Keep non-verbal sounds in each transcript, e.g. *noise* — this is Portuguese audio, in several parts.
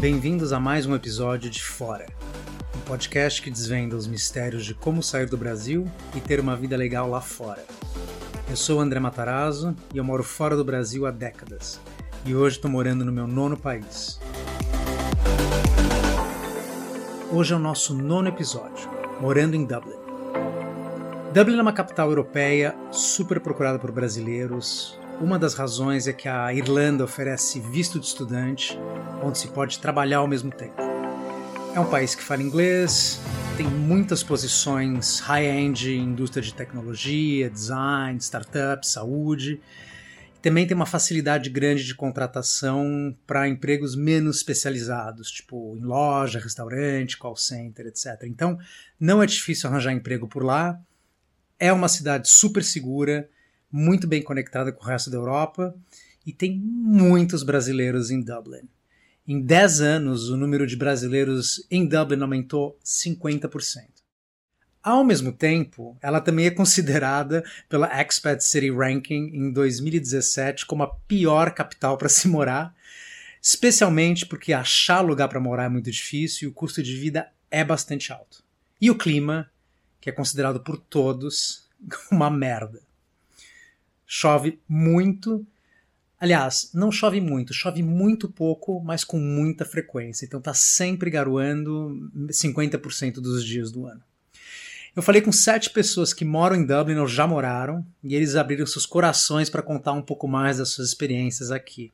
Bem-vindos a mais um episódio de Fora, um podcast que desvenda os mistérios de como sair do Brasil e ter uma vida legal lá fora. Eu sou André Matarazzo e eu moro fora do Brasil há décadas. E hoje estou morando no meu nono país. Hoje é o nosso nono episódio, morando em Dublin. Dublin é uma capital europeia super procurada por brasileiros. Uma das razões é que a Irlanda oferece visto de estudante, onde se pode trabalhar ao mesmo tempo. É um país que fala inglês, tem muitas posições high-end em indústria de tecnologia, design, startups, saúde. Também tem uma facilidade grande de contratação para empregos menos especializados, tipo em loja, restaurante, call center, etc. Então, não é difícil arranjar emprego por lá. É uma cidade super segura, muito bem conectada com o resto da Europa e tem muitos brasileiros em Dublin. Em 10 anos, o número de brasileiros em Dublin aumentou 50%. Ao mesmo tempo, ela também é considerada pela Expat City Ranking em 2017 como a pior capital para se morar, especialmente porque achar lugar para morar é muito difícil e o custo de vida é bastante alto. E o clima, que é considerado por todos *laughs* uma merda. Chove muito Aliás, não chove muito, chove muito pouco, mas com muita frequência. Então tá sempre garoando 50% dos dias do ano. Eu falei com sete pessoas que moram em Dublin ou já moraram, e eles abriram seus corações para contar um pouco mais das suas experiências aqui.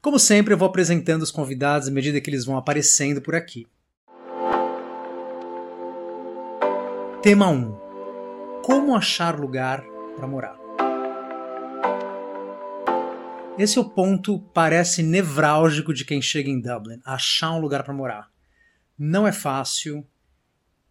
Como sempre, eu vou apresentando os convidados à medida que eles vão aparecendo por aqui. Tema 1: Como achar lugar para morar? Esse é o ponto parece nevrálgico de quem chega em Dublin, achar um lugar para morar. Não é fácil,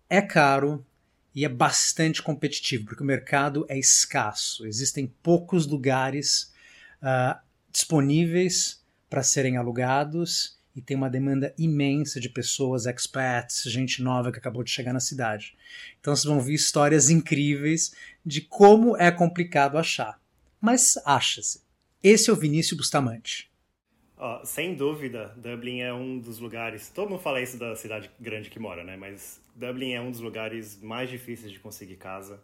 é caro e é bastante competitivo, porque o mercado é escasso. Existem poucos lugares uh, disponíveis para serem alugados e tem uma demanda imensa de pessoas, expats, gente nova que acabou de chegar na cidade. Então vocês vão ver histórias incríveis de como é complicado achar. Mas acha-se. Esse é o Vinícius Bustamante. Oh, sem dúvida, Dublin é um dos lugares. Todo mundo fala isso da cidade grande que mora, né? Mas Dublin é um dos lugares mais difíceis de conseguir casa,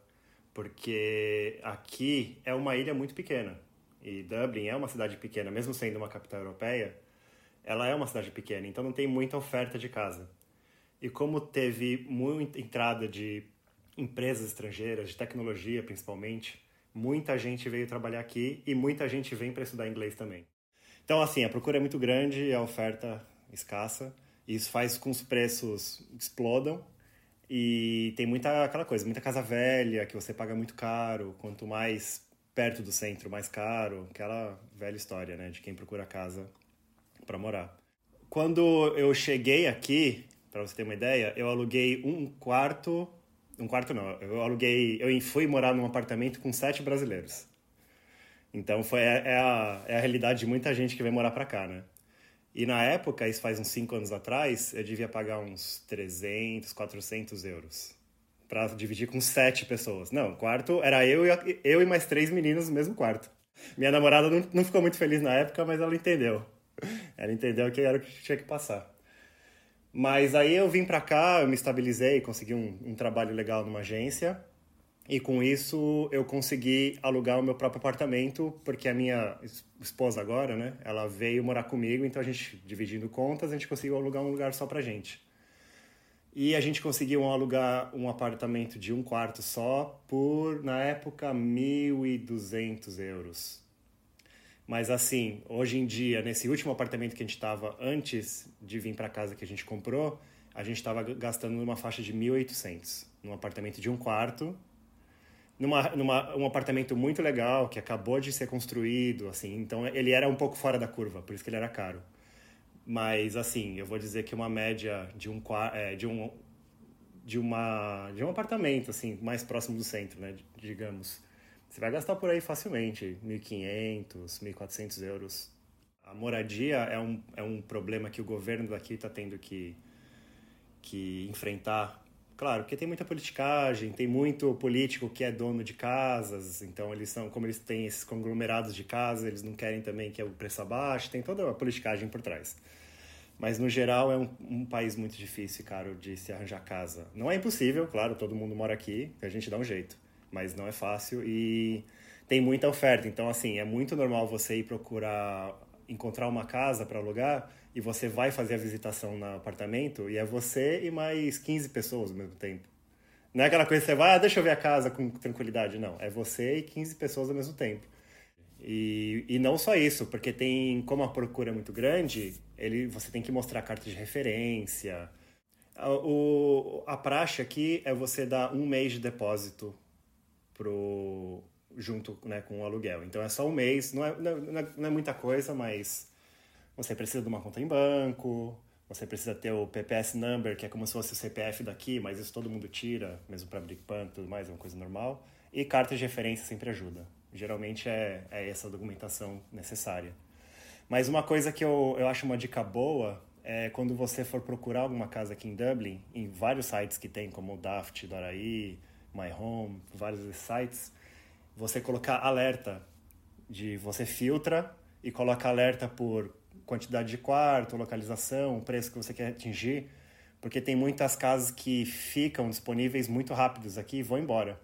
porque aqui é uma ilha muito pequena. E Dublin é uma cidade pequena, mesmo sendo uma capital europeia, ela é uma cidade pequena, então não tem muita oferta de casa. E como teve muita entrada de empresas estrangeiras, de tecnologia principalmente, muita gente veio trabalhar aqui e muita gente vem para estudar inglês também. Então, assim, a procura é muito grande a oferta escassa. E isso faz com que os preços explodam. E tem muita aquela coisa, muita casa velha que você paga muito caro. Quanto mais perto do centro, mais caro. Aquela velha história, né, de quem procura casa para morar. Quando eu cheguei aqui, para você ter uma ideia, eu aluguei um quarto um quarto não, eu aluguei, eu fui morar num apartamento com sete brasileiros. Então foi é, é a, é a realidade de muita gente que vem morar para cá, né? E na época, isso faz uns cinco anos atrás, eu devia pagar uns 300, 400 euros para dividir com sete pessoas. Não, o quarto era eu e, eu e mais três meninos no mesmo quarto. Minha namorada não, não ficou muito feliz na época, mas ela entendeu. Ela entendeu que era o que tinha que passar. Mas aí eu vim para cá, eu me estabilizei, consegui um, um, trabalho legal numa agência. E com isso eu consegui alugar o meu próprio apartamento, porque a minha esposa agora, né, ela veio morar comigo, então a gente, dividindo contas, a gente conseguiu alugar um lugar só pra gente. E a gente conseguiu alugar um apartamento de um quarto só por, na época, 1.200 euros. Mas assim, hoje em dia, nesse último apartamento que a gente estava antes de vir para casa que a gente comprou, a gente estava gastando numa faixa de 1.800, num apartamento de um quarto, numa, numa um apartamento muito legal que acabou de ser construído, assim. Então ele era um pouco fora da curva, por isso que ele era caro. Mas assim, eu vou dizer que uma média de um é, de um de uma de um apartamento assim mais próximo do centro, né, digamos você vai gastar por aí facilmente 1.500, 1.400 euros. A moradia é um, é um problema que o governo daqui está tendo que, que enfrentar Claro, porque tem muita politicagem, tem muito político que é dono de casas, então eles são, como eles têm esses conglomerados de casas, eles não querem também que o preço abaixo, tem toda a politicagem por trás. Mas no geral é um, um país muito difícil, caro, de se arranjar casa. Não é impossível, claro, todo mundo mora aqui, a gente dá um jeito, mas não é fácil e tem muita oferta. Então, assim, é muito normal você ir procurar encontrar uma casa para alugar e você vai fazer a visitação no apartamento e é você e mais 15 pessoas ao mesmo tempo. Não é aquela coisa que você vai, ah, deixa eu ver a casa com tranquilidade. Não, é você e 15 pessoas ao mesmo tempo. E, e não só isso, porque tem, como a procura é muito grande, ele, você tem que mostrar carta de referência. O, a praxe aqui é você dar um mês de depósito pro, junto né, com o aluguel. Então é só um mês, não é, não é, não é muita coisa, mas você precisa de uma conta em banco, você precisa ter o PPS number, que é como se fosse o CPF daqui, mas isso todo mundo tira, mesmo para abrir PAN e tudo mais, é uma coisa normal. E carta de referência sempre ajuda. Geralmente é, é essa documentação necessária. Mas uma coisa que eu, eu acho uma dica boa é quando você for procurar alguma casa aqui em Dublin, em vários sites que tem, como o Daft, Doraí, My Home, vários sites, você colocar alerta de você filtra e coloca alerta por quantidade de quarto, localização, preço que você quer atingir, porque tem muitas casas que ficam disponíveis muito rápidos aqui e vão embora.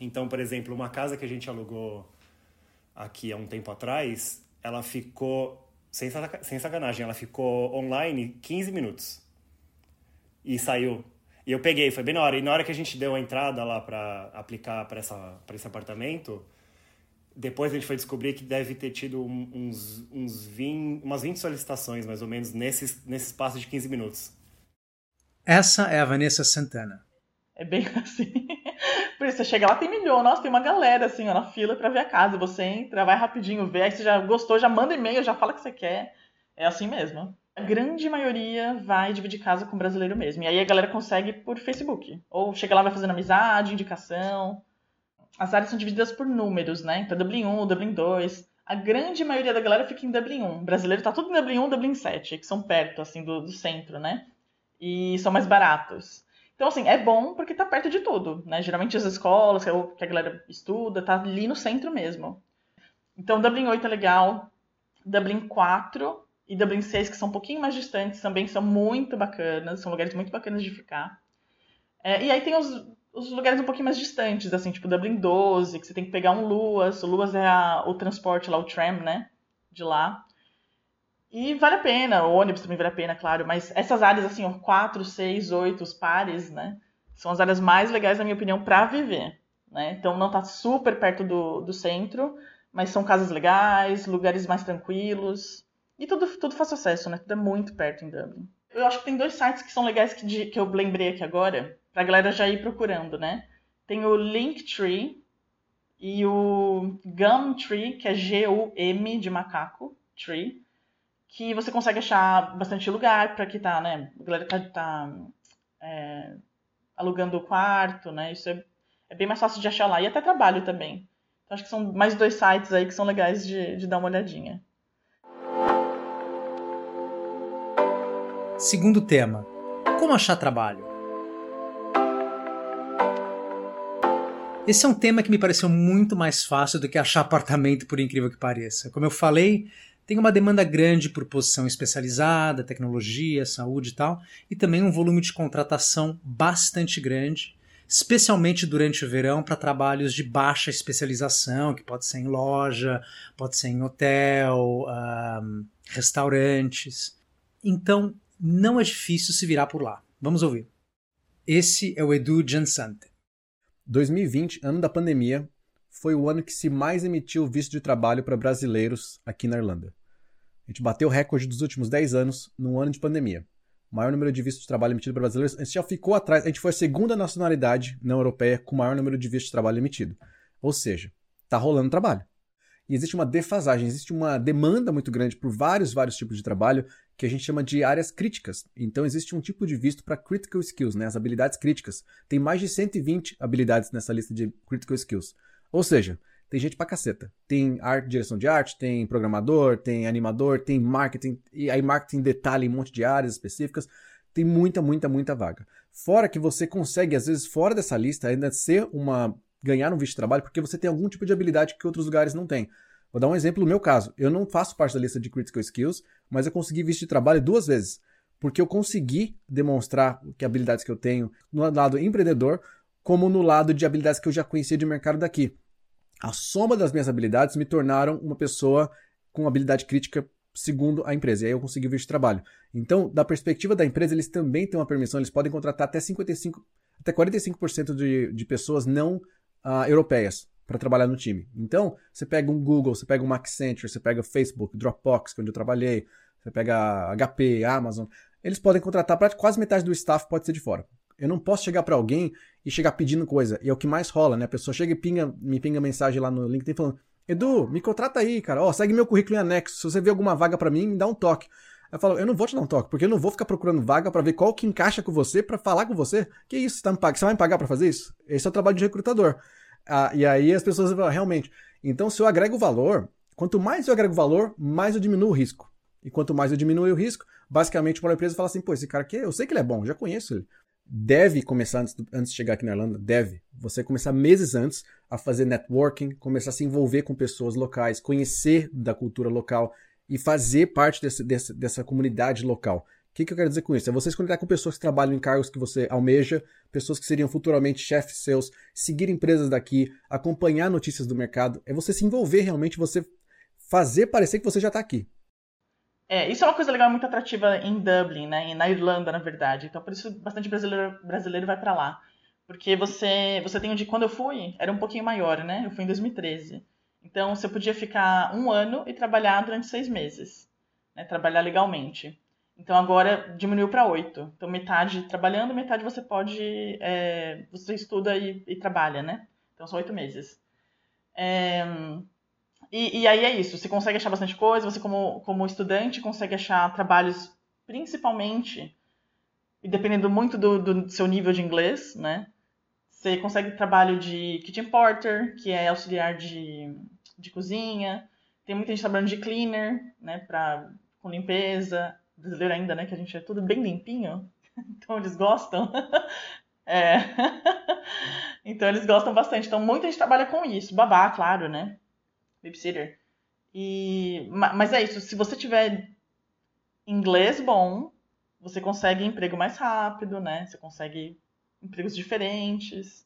Então, por exemplo, uma casa que a gente alugou aqui há um tempo atrás, ela ficou, sem, sem sacanagem, ela ficou online 15 minutos e saiu. E eu peguei, foi bem na hora. E na hora que a gente deu a entrada lá para aplicar para esse apartamento, depois a gente foi descobrir que deve ter tido uns, uns 20, umas 20 solicitações, mais ou menos, nesse, nesse espaço de 15 minutos. Essa é a Vanessa Santana. É bem *laughs* assim. Por isso, você chega lá, tem milhão. Nossa, tem uma galera assim, ó, na fila para ver a casa. Você entra, vai rapidinho ver. Aí você já gostou, já manda e-mail, já fala o que você quer. É assim mesmo. A grande maioria vai dividir casa com brasileiro mesmo. E aí a galera consegue por Facebook. Ou chega lá, vai fazendo amizade, indicação as áreas são divididas por números, né? Então, Dublin 1, Dublin 2. A grande maioria da galera fica em Dublin 1. O brasileiro tá tudo em Dublin 1, Dublin 7, que são perto, assim, do, do centro, né? E são mais baratos. Então, assim, é bom porque tá perto de tudo, né? Geralmente as escolas que a galera estuda, tá ali no centro mesmo. Então, Dublin 8 é legal. Dublin 4 e Dublin 6, que são um pouquinho mais distantes, também são muito bacanas. São lugares muito bacanas de ficar. É, e aí tem os os lugares um pouquinho mais distantes, assim, tipo Dublin 12, que você tem que pegar um Luas. O Luas é a, o transporte lá, o tram, né? De lá. E vale a pena, o ônibus também vale a pena, claro, mas essas áreas, assim, ó, 4, 6, 8, os pares, né? São as áreas mais legais, na minha opinião, para viver. Né? Então não tá super perto do, do centro, mas são casas legais, lugares mais tranquilos. E tudo, tudo faz acesso, né? Tudo é muito perto em Dublin. Eu acho que tem dois sites que são legais que, que eu lembrei aqui agora pra galera já ir procurando, né? Tem o Linktree e o Gumtree, que é G-U-M de macaco, tree, que você consegue achar bastante lugar para que tá, né? A galera tá, tá é, alugando o quarto, né? Isso é, é, bem mais fácil de achar lá. E até trabalho também. Então acho que são mais dois sites aí que são legais de, de dar uma olhadinha. Segundo tema: Como achar trabalho? Esse é um tema que me pareceu muito mais fácil do que achar apartamento, por incrível que pareça. Como eu falei, tem uma demanda grande por posição especializada, tecnologia, saúde e tal, e também um volume de contratação bastante grande, especialmente durante o verão para trabalhos de baixa especialização, que pode ser em loja, pode ser em hotel, um, restaurantes. Então, não é difícil se virar por lá. Vamos ouvir. Esse é o Edu Jansante. 2020, ano da pandemia, foi o ano que se mais emitiu visto de trabalho para brasileiros aqui na Irlanda. A gente bateu o recorde dos últimos 10 anos num ano de pandemia. O maior número de vistos de trabalho emitido para brasileiros. A gente já ficou atrás, a gente foi a segunda nacionalidade não europeia com o maior número de vistos de trabalho emitido. Ou seja, tá rolando trabalho. E existe uma defasagem, existe uma demanda muito grande por vários, vários tipos de trabalho que a gente chama de áreas críticas. Então existe um tipo de visto para critical skills, né, as habilidades críticas. Tem mais de 120 habilidades nessa lista de critical skills. Ou seja, tem gente pra caceta. Tem arte, direção de arte, tem programador, tem animador, tem marketing, e aí marketing detalha em um monte de áreas específicas. tem muita, muita, muita vaga. Fora que você consegue, às vezes, fora dessa lista, ainda ser uma. ganhar um visto de trabalho, porque você tem algum tipo de habilidade que outros lugares não têm. Vou dar um exemplo no meu caso. Eu não faço parte da lista de Critical Skills, mas eu consegui visto de trabalho duas vezes. Porque eu consegui demonstrar que habilidades que eu tenho no lado empreendedor, como no lado de habilidades que eu já conhecia de mercado daqui. A soma das minhas habilidades me tornaram uma pessoa com habilidade crítica segundo a empresa. E aí eu consegui visto de trabalho. Então, da perspectiva da empresa, eles também têm uma permissão, eles podem contratar até 55, até 45% de, de pessoas não uh, europeias para trabalhar no time. Então, você pega um Google, você pega um Accenture, você pega Facebook, Dropbox, que é onde eu trabalhei, você pega HP, Amazon, eles podem contratar para quase metade do staff pode ser de fora. Eu não posso chegar para alguém e chegar pedindo coisa. E é o que mais rola, né? A pessoa chega e pinga, me pinga mensagem lá no LinkedIn falando: Edu, me contrata aí, cara. Ó, segue meu currículo em anexo. Se você vê alguma vaga para mim, me dá um toque. Eu falo, eu não vou te dar um toque, porque eu não vou ficar procurando vaga para ver qual que encaixa com você, para falar com você. Que isso? Você, tá me pag... você vai me pagar para fazer isso? Esse é o trabalho de recrutador. Ah, e aí as pessoas falam, realmente. Então, se eu agrego valor, quanto mais eu agrego valor, mais eu diminuo o risco. E quanto mais eu diminuo o risco, basicamente uma empresa fala assim, pô, esse cara aqui, eu sei que ele é bom, já conheço ele. Deve começar antes, antes de chegar aqui na Irlanda, deve. Você começar meses antes a fazer networking, começar a se envolver com pessoas locais, conhecer da cultura local e fazer parte desse, desse, dessa comunidade local. O que, que eu quero dizer com isso? É você se conectar com pessoas que trabalham em cargos que você almeja, pessoas que seriam futuramente chefes seus, seguir empresas daqui, acompanhar notícias do mercado. É você se envolver realmente, você fazer parecer que você já está aqui. É, isso é uma coisa legal, muito atrativa em Dublin, né? Na Irlanda, na verdade. Então, por isso, bastante brasileiro, brasileiro vai para lá. Porque você, você tem onde, quando eu fui, era um pouquinho maior, né? Eu fui em 2013. Então, você podia ficar um ano e trabalhar durante seis meses. Né? Trabalhar legalmente. Então agora diminuiu para oito. Então metade trabalhando, metade você pode. É, você estuda e, e, trabalha, né? Então são oito meses. É, e, e, aí é isso. Você consegue achar bastante coisa. Você, como, como estudante, consegue achar trabalhos, principalmente, e dependendo muito do, do seu nível de inglês, né? Você consegue trabalho de kitchen porter, que é auxiliar de, de cozinha. Tem muita gente trabalhando de cleaner, né? Pra, com limpeza brasileiro ainda, né? Que a gente é tudo bem limpinho. *laughs* Então eles gostam. *laughs* é. *laughs* então eles gostam bastante. Então muita gente trabalha com isso. Babá, claro, né? Babysitter. E... Mas é isso. Se você tiver inglês bom, você consegue emprego mais rápido, né? Você consegue empregos diferentes.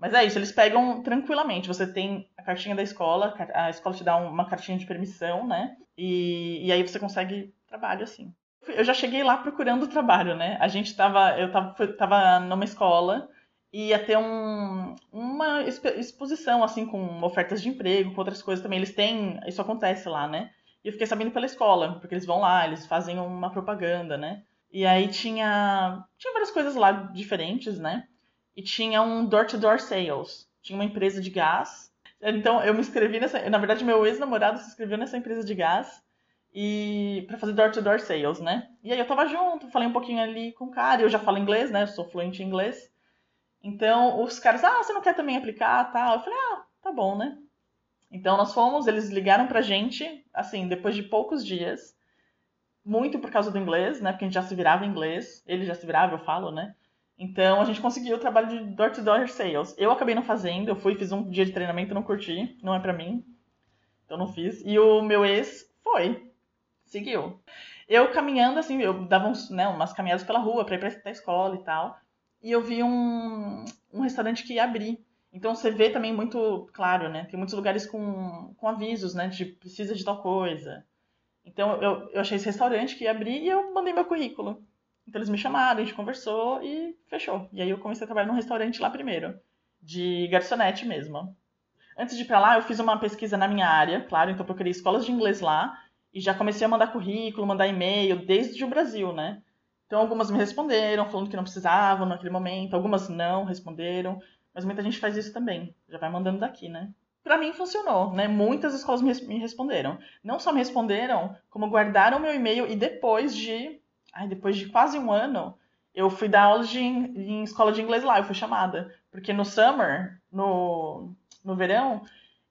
Mas é isso, eles pegam tranquilamente. Você tem a cartinha da escola, a escola te dá uma cartinha de permissão, né? E, e aí você consegue trabalho assim. Eu já cheguei lá procurando trabalho, né? A gente tava, eu tava, tava numa escola e ia ter um, uma exposição, assim, com ofertas de emprego, com outras coisas também. Eles têm, isso acontece lá, né? E eu fiquei sabendo pela escola, porque eles vão lá, eles fazem uma propaganda, né? E aí tinha, tinha várias coisas lá diferentes, né? E tinha um door-to-door -door sales. Tinha uma empresa de gás. Então eu me inscrevi nessa. Na verdade, meu ex-namorado se inscreveu nessa empresa de gás e para fazer door-to-door -door sales, né? E aí eu tava junto, falei um pouquinho ali com o cara, eu já falo inglês, né? Eu sou fluente em inglês. Então os caras, ah, você não quer também aplicar, tal? Eu falei, ah, tá bom, né? Então nós fomos, eles ligaram pra gente, assim, depois de poucos dias, muito por causa do inglês, né? Porque a gente já se virava em inglês, ele já se virava, eu falo, né? Então a gente conseguiu o trabalho de door-to-door -door sales. Eu acabei não fazendo, eu fui, fiz um dia de treinamento, não curti, não é pra mim. Então não fiz. E o meu ex foi seguiu. Eu caminhando, assim, eu dava uns, né, umas caminhadas pela rua para ir para a escola e tal. E eu vi um, um restaurante que ia abrir. Então você vê também muito, claro, né? Tem muitos lugares com, com avisos, né? De precisa de tal coisa. Então eu, eu achei esse restaurante que ia abrir e eu mandei meu currículo. Então eles me chamaram, a gente conversou e fechou. E aí eu comecei a trabalhar num restaurante lá primeiro, de garçonete mesmo. Antes de ir pra lá, eu fiz uma pesquisa na minha área, claro, então procurei escolas de inglês lá e já comecei a mandar currículo, mandar e-mail desde o Brasil, né? Então algumas me responderam falando que não precisavam naquele momento, algumas não responderam, mas muita gente faz isso também, já vai mandando daqui, né? Para mim funcionou, né? Muitas escolas me, responderam. Não só me responderam, como guardaram meu e-mail e depois de, ai, depois de quase um ano, eu fui dar aulas de, em escola de inglês lá, eu fui chamada, porque no summer, no, no verão,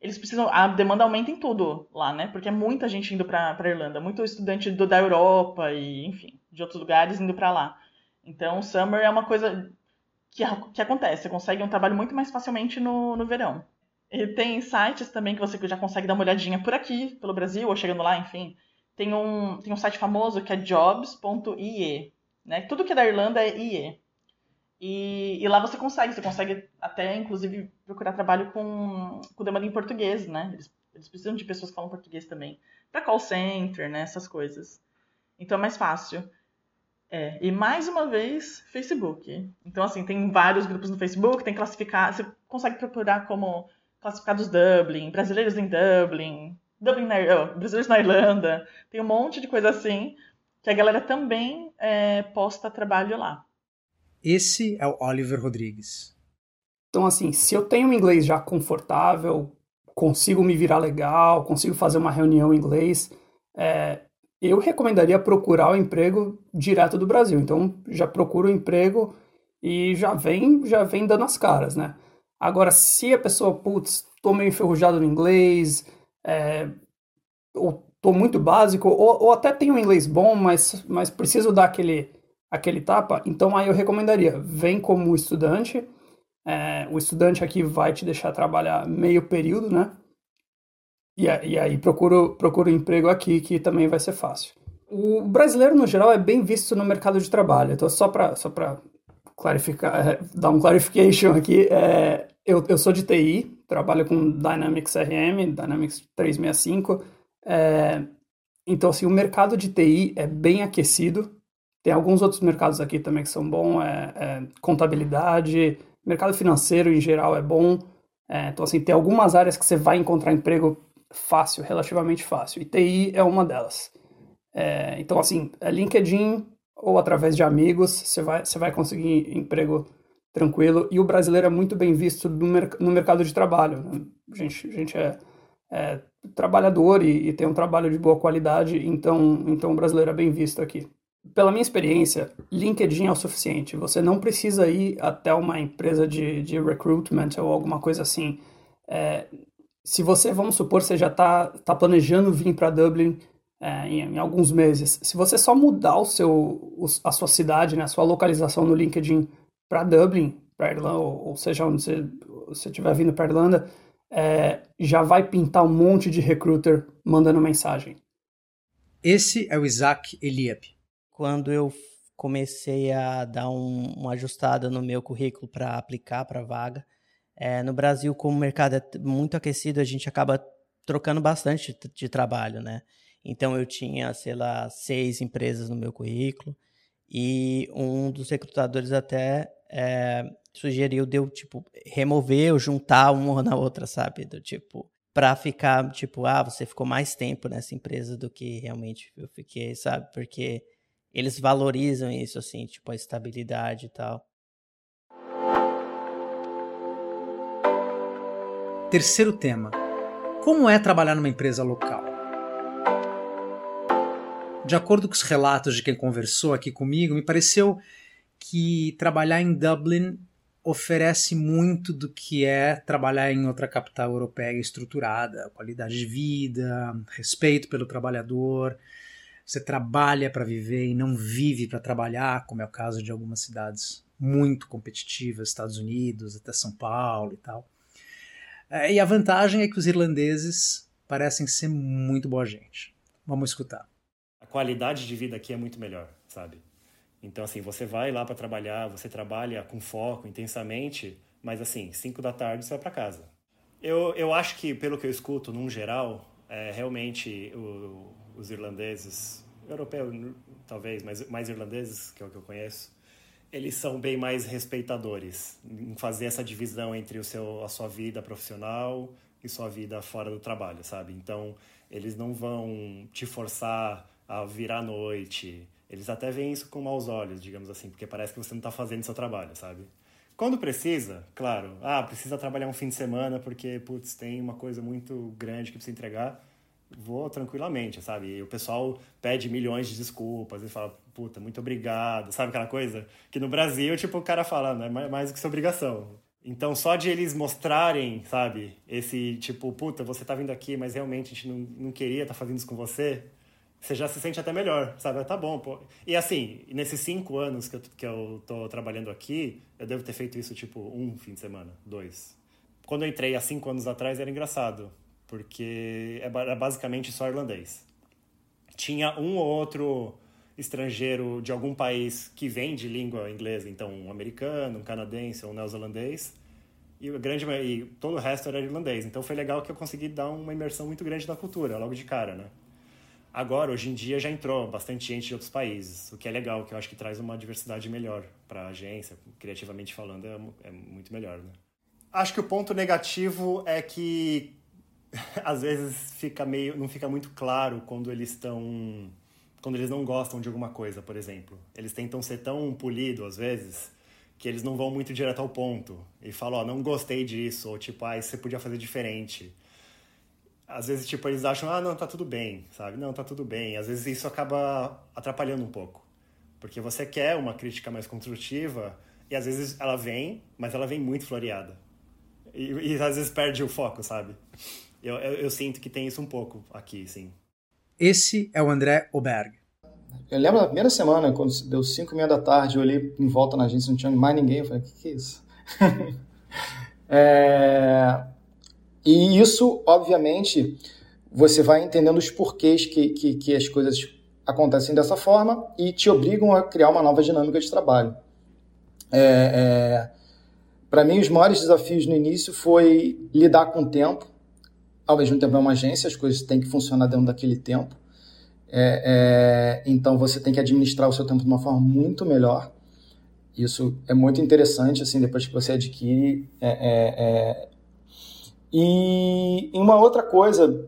eles precisam. A demanda aumenta em tudo lá, né? Porque é muita gente indo para Irlanda, muito estudante do, da Europa e, enfim. de outros lugares indo para lá. Então, summer é uma coisa que, que acontece. Você consegue um trabalho muito mais facilmente no, no verão. E tem sites também que você já consegue dar uma olhadinha por aqui, pelo Brasil, ou chegando lá, enfim. Tem um, tem um site famoso que é jobs.ie. Né? Tudo que é da Irlanda é IE. E, e, lá você consegue, você consegue até, inclusive, procurar trabalho com, com demanda em português, né? Eles, eles precisam de pessoas que falam português também. Para call center, né? Essas coisas. Então é mais fácil. É, e mais uma vez, Facebook. Então, assim, tem vários grupos no Facebook, tem classificar. Você consegue procurar como classificados Dublin, brasileiros em Dublin, Dublin na, oh, brasileiros na Irlanda. Tem um monte de coisa assim que a galera também é, posta trabalho lá. Esse é o Oliver Rodrigues. Então, assim, se eu tenho um inglês já confortável, consigo me virar legal, consigo fazer uma reunião em inglês, é, eu recomendaria procurar o emprego direto do Brasil. Então, já procura o emprego e já vem, já vem dando as caras, né? Agora, se a pessoa, putz, tô meio enferrujado no inglês, é, ou tô muito básico, ou, ou até tenho inglês bom, mas, mas preciso dar aquele, aquele tapa, então aí eu recomendaria, vem como estudante, é, o estudante aqui vai te deixar trabalhar meio período, né? E, e aí procura, procura um emprego aqui que também vai ser fácil. O brasileiro, no geral, é bem visto no mercado de trabalho. Então, só para só clarificar, é, dar um clarification aqui, é, eu, eu sou de TI, trabalho com Dynamics RM, Dynamics 365. É, então, assim, o mercado de TI é bem aquecido. Tem alguns outros mercados aqui também que são bons, é, é contabilidade, mercado financeiro em geral é bom. É, então, assim, tem algumas áreas que você vai encontrar emprego fácil, relativamente fácil. E TI é uma delas. É, então, assim, é LinkedIn ou através de amigos, você vai, você vai conseguir emprego tranquilo. E o brasileiro é muito bem visto no, no mercado de trabalho. Né? A gente, a gente é, é trabalhador e, e, tem um trabalho de boa qualidade, então, então o brasileiro é bem visto aqui. Pela minha experiência, LinkedIn é o suficiente. Você não precisa ir até uma empresa de, de recruitment ou alguma coisa assim. É, se você, vamos supor, você já está tá planejando vir para Dublin é, em, em, alguns meses, se você só mudar o seu, a sua cidade, né, a sua localização no LinkedIn para Dublin, para Irlanda, ou, ou, seja, onde você estiver vindo para Irlanda, é, já vai pintar um monte de recruiter mandando mensagem. Esse é o Isaac Eliab. Quando eu comecei a dar um, uma ajustada no meu currículo para aplicar para a vaga, é, no Brasil, como o mercado é muito aquecido, a gente acaba trocando bastante de trabalho, né? Então eu tinha, sei lá, seis empresas no meu currículo e um dos recrutadores até é, sugeriu de eu, tipo, remover ou juntar uma na outra, sabe? Do tipo, pra ficar, tipo, ah, você ficou mais tempo nessa empresa do que realmente eu fiquei, sabe? Porque eles valorizam isso, assim, tipo, a estabilidade e tal. Terceiro tema: Como é trabalhar numa empresa local? De acordo com os relatos de quem conversou aqui comigo, me pareceu que trabalhar em Dublin oferece muito do que é trabalhar em outra capital europeia estruturada, qualidade de vida, respeito pelo trabalhador. Você trabalha para viver e não vive para trabalhar, como é o caso de algumas cidades muito competitivas, Estados Unidos, até São Paulo e tal. É, e a vantagem é que os irlandeses parecem ser muito boa gente. Vamos escutar. A qualidade de vida aqui é muito melhor, sabe? Então, assim, você vai lá para trabalhar, você trabalha com foco, intensamente, mas, assim, 5 da tarde você vai para casa. Eu, eu acho que, pelo que eu escuto, num geral, é, realmente o, os irlandeses, europeus talvez, mas mais irlandeses, que é o que eu conheço, eles são bem mais respeitadores em fazer essa divisão entre o seu, a sua vida profissional e sua vida fora do trabalho, sabe? Então, eles não vão te forçar a virar à noite. Eles até veem isso com maus olhos, digamos assim, porque parece que você não está fazendo seu trabalho, sabe? Quando precisa, claro, ah, precisa trabalhar um fim de semana porque, putz, tem uma coisa muito grande que precisa entregar vou tranquilamente, sabe? E o pessoal pede milhões de desculpas e fala, puta, muito obrigado, sabe aquela coisa? Que no Brasil, tipo, o cara fala, não é mais do que sua obrigação. Então, só de eles mostrarem, sabe, esse tipo, puta, você tá vindo aqui, mas realmente a gente não, não queria estar tá fazendo isso com você, você já se sente até melhor, sabe? Tá bom, pô. E assim, nesses cinco anos que eu, que eu tô trabalhando aqui, eu devo ter feito isso, tipo, um fim de semana, dois. Quando eu entrei há cinco anos atrás, era engraçado, porque era basicamente só irlandês. Tinha um ou outro estrangeiro de algum país que vem de língua inglesa, então um americano, um canadense ou um neozelandês, e, grande, e todo o resto era irlandês. Então foi legal que eu consegui dar uma imersão muito grande na cultura, logo de cara, né? Agora, hoje em dia, já entrou bastante gente de outros países, o que é legal, que eu acho que traz uma diversidade melhor para a agência, criativamente falando, é, é muito melhor, né? Acho que o ponto negativo é que *laughs* às vezes fica meio, não fica muito claro quando eles estão quando eles não gostam de alguma coisa, por exemplo. Eles tentam ser tão polido às vezes que eles não vão muito direto ao ponto e falam, ó, oh, não gostei disso, ou tipo, ah, isso você podia fazer diferente. Às vezes, tipo, eles acham, ah, não, tá tudo bem, sabe? Não, tá tudo bem. Às vezes isso acaba atrapalhando um pouco. Porque você quer uma crítica mais construtiva e às vezes ela vem, mas ela vem muito floreada. E, e às vezes perde o foco, sabe? Eu, eu, eu sinto que tem isso um pouco aqui, sim. Esse é o André Oberg. Eu lembro da primeira semana, quando deu 5 e meia da tarde, eu olhei em volta na agência, não tinha mais ninguém. Eu falei, o que, que é isso? *laughs* é... E isso, obviamente, você vai entendendo os porquês que, que, que as coisas acontecem dessa forma e te obrigam a criar uma nova dinâmica de trabalho. É, é... Para mim, os maiores desafios no início foi lidar com o tempo, ao mesmo tempo é uma agência, as coisas têm que funcionar dentro daquele tempo. É, é, então você tem que administrar o seu tempo de uma forma muito melhor. Isso é muito interessante, assim, depois que você adquire. É, é, é. E uma outra coisa,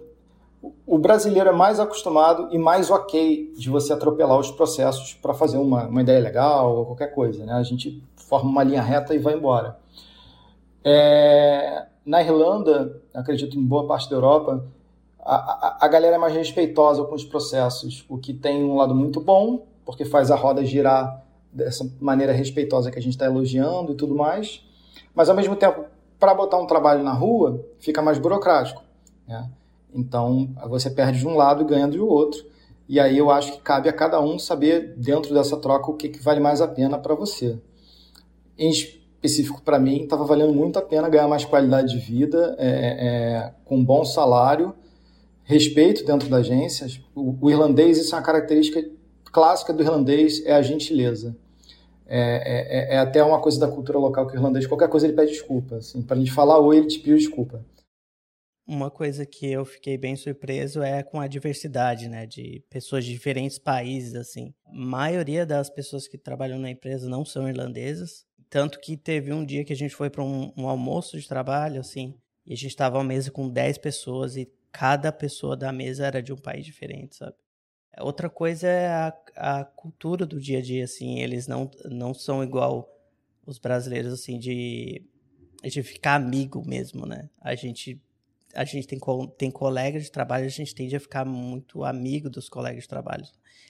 o brasileiro é mais acostumado e mais ok de você atropelar os processos para fazer uma, uma ideia legal ou qualquer coisa. Né? A gente forma uma linha reta e vai embora. É, na Irlanda, acredito em boa parte da Europa, a, a, a, galera é mais respeitosa com os processos, o que tem um lado muito bom, porque faz a roda girar dessa maneira respeitosa que a gente está elogiando e tudo mais, mas ao mesmo tempo, para botar um trabalho na rua, fica mais burocrático. Né? Então, você perde de um lado e ganha do outro. E aí eu acho que cabe a cada um saber, dentro dessa troca, o que, que vale mais a pena para você. Em, específico para mim, estava valendo muito a pena ganhar mais qualidade de vida, é, é, com bom salário, respeito dentro da agência. O, o, irlandês, isso é uma característica clássica do irlandês, é a gentileza. É, é, é, até uma coisa da cultura local que o irlandês, qualquer coisa ele pede desculpa. Assim, a gente falar oi, ele te pediu desculpa. Uma coisa que eu fiquei bem surpreso é com a diversidade, né, de pessoas de diferentes países, assim. A maioria das pessoas que trabalham na empresa não são irlandesas, tanto que teve um dia que a gente foi para um, um, almoço de trabalho, assim, e a gente estava à mesa com 10 pessoas e cada pessoa da mesa era de um país diferente, sabe? Outra coisa é a, a cultura do dia a dia, assim, eles não, não são igual os brasileiros, assim, de, de ficar amigo mesmo, né? A gente, a gente tem, tem colegas de trabalho, a gente tende a ficar muito amigo dos colegas de trabalho.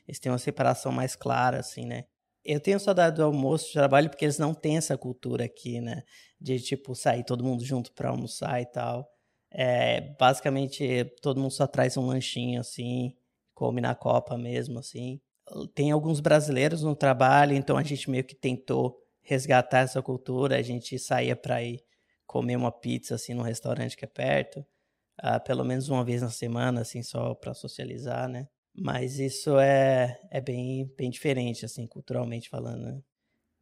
Eles têm uma separação mais clara, assim, né? Eu tenho saudade do almoço de trabalho porque eles não têm essa cultura aqui, né? De tipo sair todo mundo junto para almoçar e tal. É, basicamente todo mundo só traz um lanchinho assim, come na copa mesmo assim. Tem alguns brasileiros no trabalho, então a gente meio que tentou resgatar essa cultura. A gente saía para ir comer uma pizza assim no restaurante que é perto, uh, pelo menos uma vez na semana, assim só para socializar, né? Mas isso é, é bem, bem diferente, assim, culturalmente falando, né?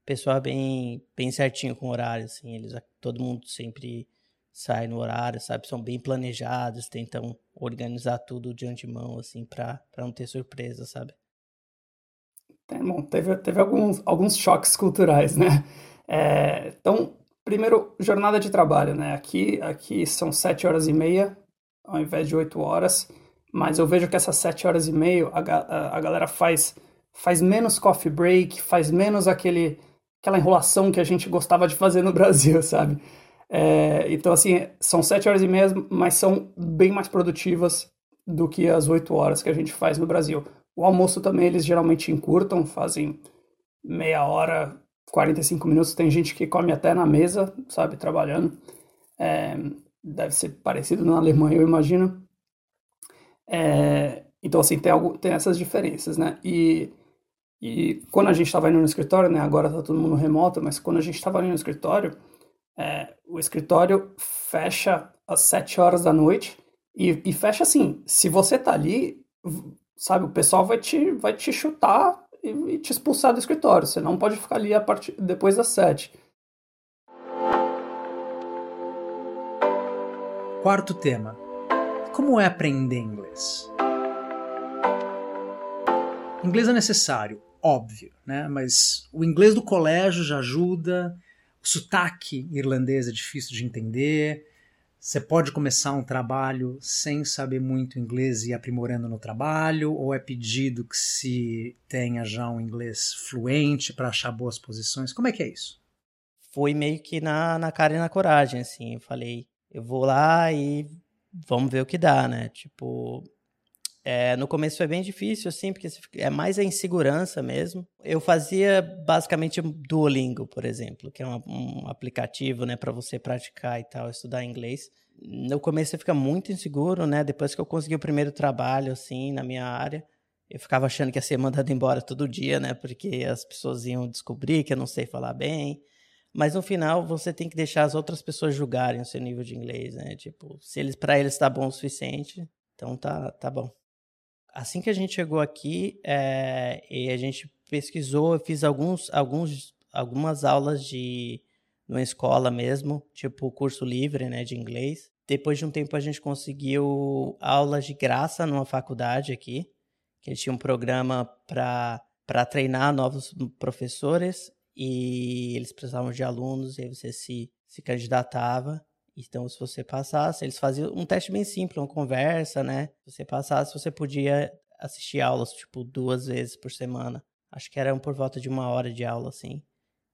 O pessoal é bem, bem certinho com o horário, assim, eles, todo mundo sempre sai no horário, sabe? São bem planejados, tentam organizar tudo de antemão, assim, para não ter surpresa, sabe? Tem, bom, teve, teve alguns, alguns choques culturais, né? É, então, primeiro, jornada de trabalho, né? Aqui, aqui são sete horas e meia, ao invés de oito horas. Mas eu vejo que essas sete horas e meia a, a, a galera faz, faz menos coffee break, faz menos aquele, aquela enrolação que a gente gostava de fazer no *laughs* Brasil, sabe? É, então, assim, são sete horas e meia, mas são bem mais produtivas do que as oito horas que a gente faz no Brasil. O almoço também eles geralmente encurtam, fazem meia hora, 45 minutos. Tem gente que come até na mesa, sabe, trabalhando. É, deve ser parecido na Alemanha, eu imagino. É, Então, assim, tem, algo, tem essas diferenças, né? E, e quando a gente estava indo no escritório, né? Agora tá todo mundo remoto, mas quando a gente estava indo no escritório, é, o escritório fecha às sete horas da noite e, e, fecha assim, se você tá ali, sabe, o pessoal vai te, vai te chutar e, e te expulsar do escritório. Você não pode ficar ali a partir, depois das sete. Quarto tema. Como é aprender inglês? Inglês é necessário, óbvio, né? Mas o inglês do colégio já ajuda. O sotaque irlandês é difícil de entender. Você pode começar um trabalho sem saber muito inglês e aprimorando no trabalho, ou é pedido que se tenha já um inglês fluente para achar boas posições? Como é que é isso? Foi meio que na, na cara e na coragem, assim. Eu falei, eu vou lá e vamos ver o que dá, né? Tipo, é, no começo foi bem difícil, assim, porque é mais a insegurança mesmo. Eu fazia basicamente Duolingo, por exemplo, que é um, um aplicativo, né, para você praticar e tal, estudar inglês. No começo você fica muito inseguro, né? Depois que eu consegui o primeiro trabalho, assim, na minha área, eu ficava achando que ia ser mandado embora todo dia, né? Porque as pessoas iam descobrir que eu não sei falar bem. Mas no final você tem que deixar as outras pessoas julgarem o seu nível de inglês, né? Tipo, se eles para eles tá bom o suficiente, então tá tá bom. Assim que a gente chegou aqui, é, e a gente pesquisou, eu fiz alguns alguns algumas aulas de numa escola mesmo, tipo curso livre, né, de inglês. Depois de um tempo a gente conseguiu aulas de graça numa faculdade aqui, que eles tinham um programa para para treinar novos professores e eles precisavam de alunos, e aí você se, se candidatava. Então, se você passasse, eles faziam um teste bem simples, uma conversa, né? Se você passasse, você podia assistir aulas, tipo, duas vezes por semana. Acho que eram por volta de uma hora de aula, assim.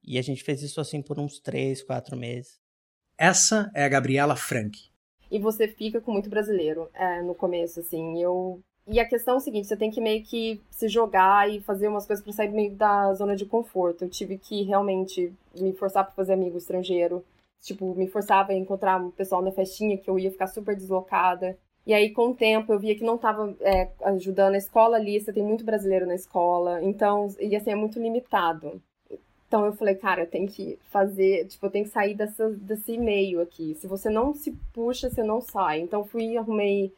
E a gente fez isso, assim, por uns três, quatro meses. Essa é a Gabriela Frank. E você fica com muito brasileiro é, no começo, assim. Eu e a questão é o seguinte, você tem que meio que se jogar e fazer umas coisas para sair meio da zona de conforto. Eu tive que realmente me forçar para fazer amigo estrangeiro. Tipo, me forçava a encontrar um pessoal na festinha que eu ia ficar super deslocada. E aí, com o tempo, eu via que não estava é, ajudando a escola ali, você tem muito brasileiro na escola, então, e assim, é muito limitado. Então eu falei, cara, eu tenho que fazer, tipo, eu tenho que sair dessa, desse meio aqui. Se você não se puxa, você não sai. Então fui, arrumei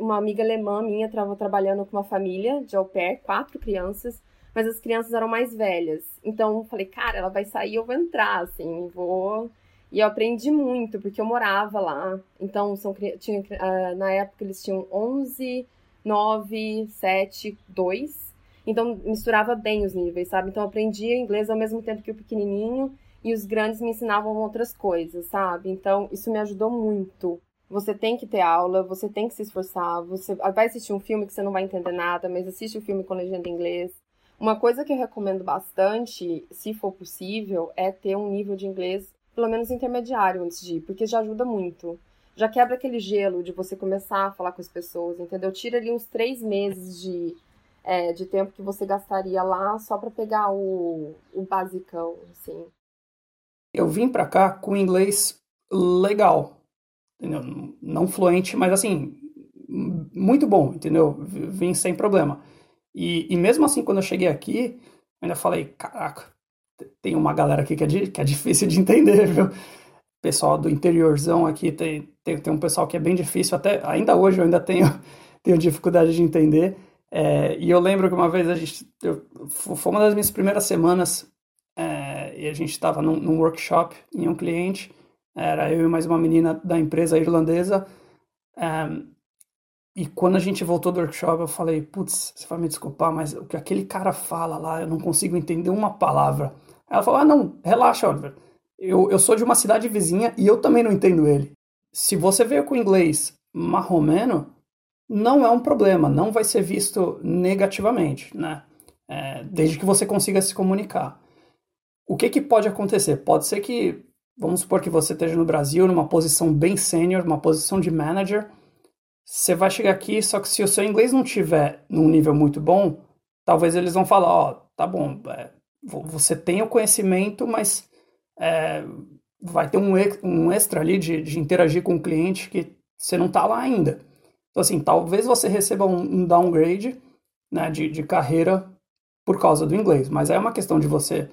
uma amiga alemã minha estava trabalhando com uma família de au pair, quatro crianças, mas as crianças eram mais velhas. Então eu falei, cara, ela vai sair, eu vou entrar, assim, vou. E eu aprendi muito, porque eu morava lá. Então, são, tinha, ah, na época eles tinham 11, 9, 7, 2. Então, misturava bem os níveis, sabe? Então, eu aprendia inglês ao mesmo tempo que o pequenininho e os grandes me ensinavam outras coisas, sabe? Então, isso me ajudou muito. Você tem que ter aula, você tem que se esforçar. Você vai assistir um filme que você não vai entender nada, mas assiste o filme com legenda em inglês. Uma coisa que eu recomendo bastante, se for possível, é ter um nível de inglês pelo menos intermediário antes de ir, porque já ajuda muito. Já quebra aquele gelo de você começar a falar com as pessoas, entendeu? Tira ali uns três meses de, é, de tempo que você gastaria lá só para pegar o, o basicão, assim. Eu vim para cá com inglês legal, entendeu? Não fluente, mas assim, muito bom, entendeu? Vim sem problema. E, e mesmo assim, quando eu cheguei aqui, ainda falei, caraca, tem uma galera aqui que é, que é difícil de entender, viu? Pessoal do interiorzão aqui, tem, tem, tem um pessoal que é bem difícil, até ainda hoje eu ainda tenho, *laughs* tenho dificuldade de entender. É, e eu lembro que uma vez a gente, eu, foi uma das minhas primeiras semanas, é, e a gente estava num, num workshop em um cliente, era eu e mais uma menina da empresa irlandesa. Um, e quando a gente voltou do workshop, eu falei, putz, você vai me desculpar, mas o que aquele cara fala lá, eu não consigo entender uma palavra. Ela falou, ah, não, relaxa, Oliver. Eu, eu sou de uma cidade vizinha e eu também não entendo ele. Se você veio com inglês marromeno, não é um problema, não vai ser visto negativamente, né? É, desde que você consiga se comunicar. O que, que pode acontecer? Pode ser que Vamos supor que você esteja no Brasil numa posição bem sênior, uma posição de manager. Você vai chegar aqui, só que se o seu inglês não tiver num nível muito bom, talvez eles vão falar, ó, oh, tá bom, é, você tem o conhecimento, mas é, vai ter um, um extra ali de, de interagir com o cliente que você não está lá ainda. Então, assim, talvez você receba um, um downgrade né, de, de carreira por causa do inglês, mas é uma questão de você,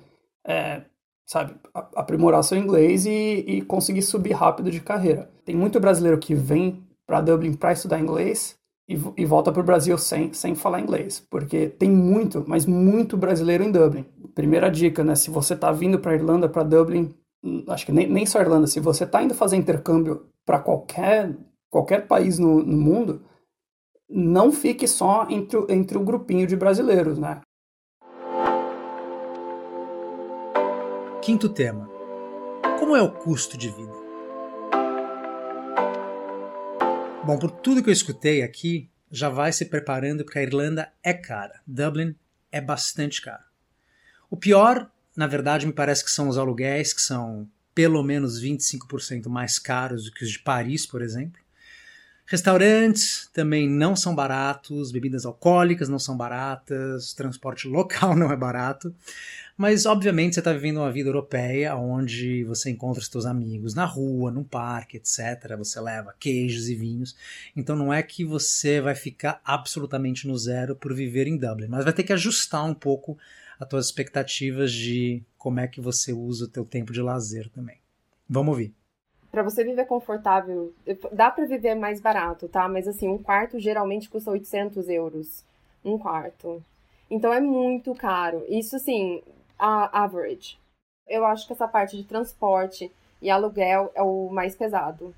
é, sabe, aprimorar seu inglês e, e conseguir subir rápido de carreira. Tem muito brasileiro que vem para Dublin para estudar inglês e, e volta para o Brasil sem, sem falar inglês, porque tem muito, mas muito brasileiro em Dublin. Primeira dica, né? Se você está vindo para Irlanda, para Dublin, hum, acho que nem, nem só Irlanda, se você está indo fazer intercâmbio para qualquer, qualquer país no, no mundo, não fique só entre, entre o grupinho de brasileiros, né? Quinto tema: Como é o custo de vida? Bom, por tudo que eu escutei aqui, já vai se preparando porque a Irlanda é cara. Dublin é bastante caro. O pior, na verdade, me parece que são os aluguéis, que são pelo menos 25% mais caros do que os de Paris, por exemplo. Restaurantes também não são baratos, bebidas alcoólicas não são baratas, transporte local *laughs* não é barato. Mas, obviamente, você está vivendo uma vida europeia onde você encontra os seus amigos na rua, no parque, etc. Você leva queijos e vinhos. Então, não é que você vai ficar absolutamente no zero por viver em Dublin, mas vai ter que ajustar um pouco as suas expectativas de como é que você usa o teu tempo de lazer também. Vamos ouvir. Para você viver confortável, dá para viver mais barato, tá? Mas assim, um quarto geralmente custa 800 euros. Um quarto. Então é muito caro. Isso, assim, a average. Eu acho que essa parte de transporte e aluguel é o mais pesado,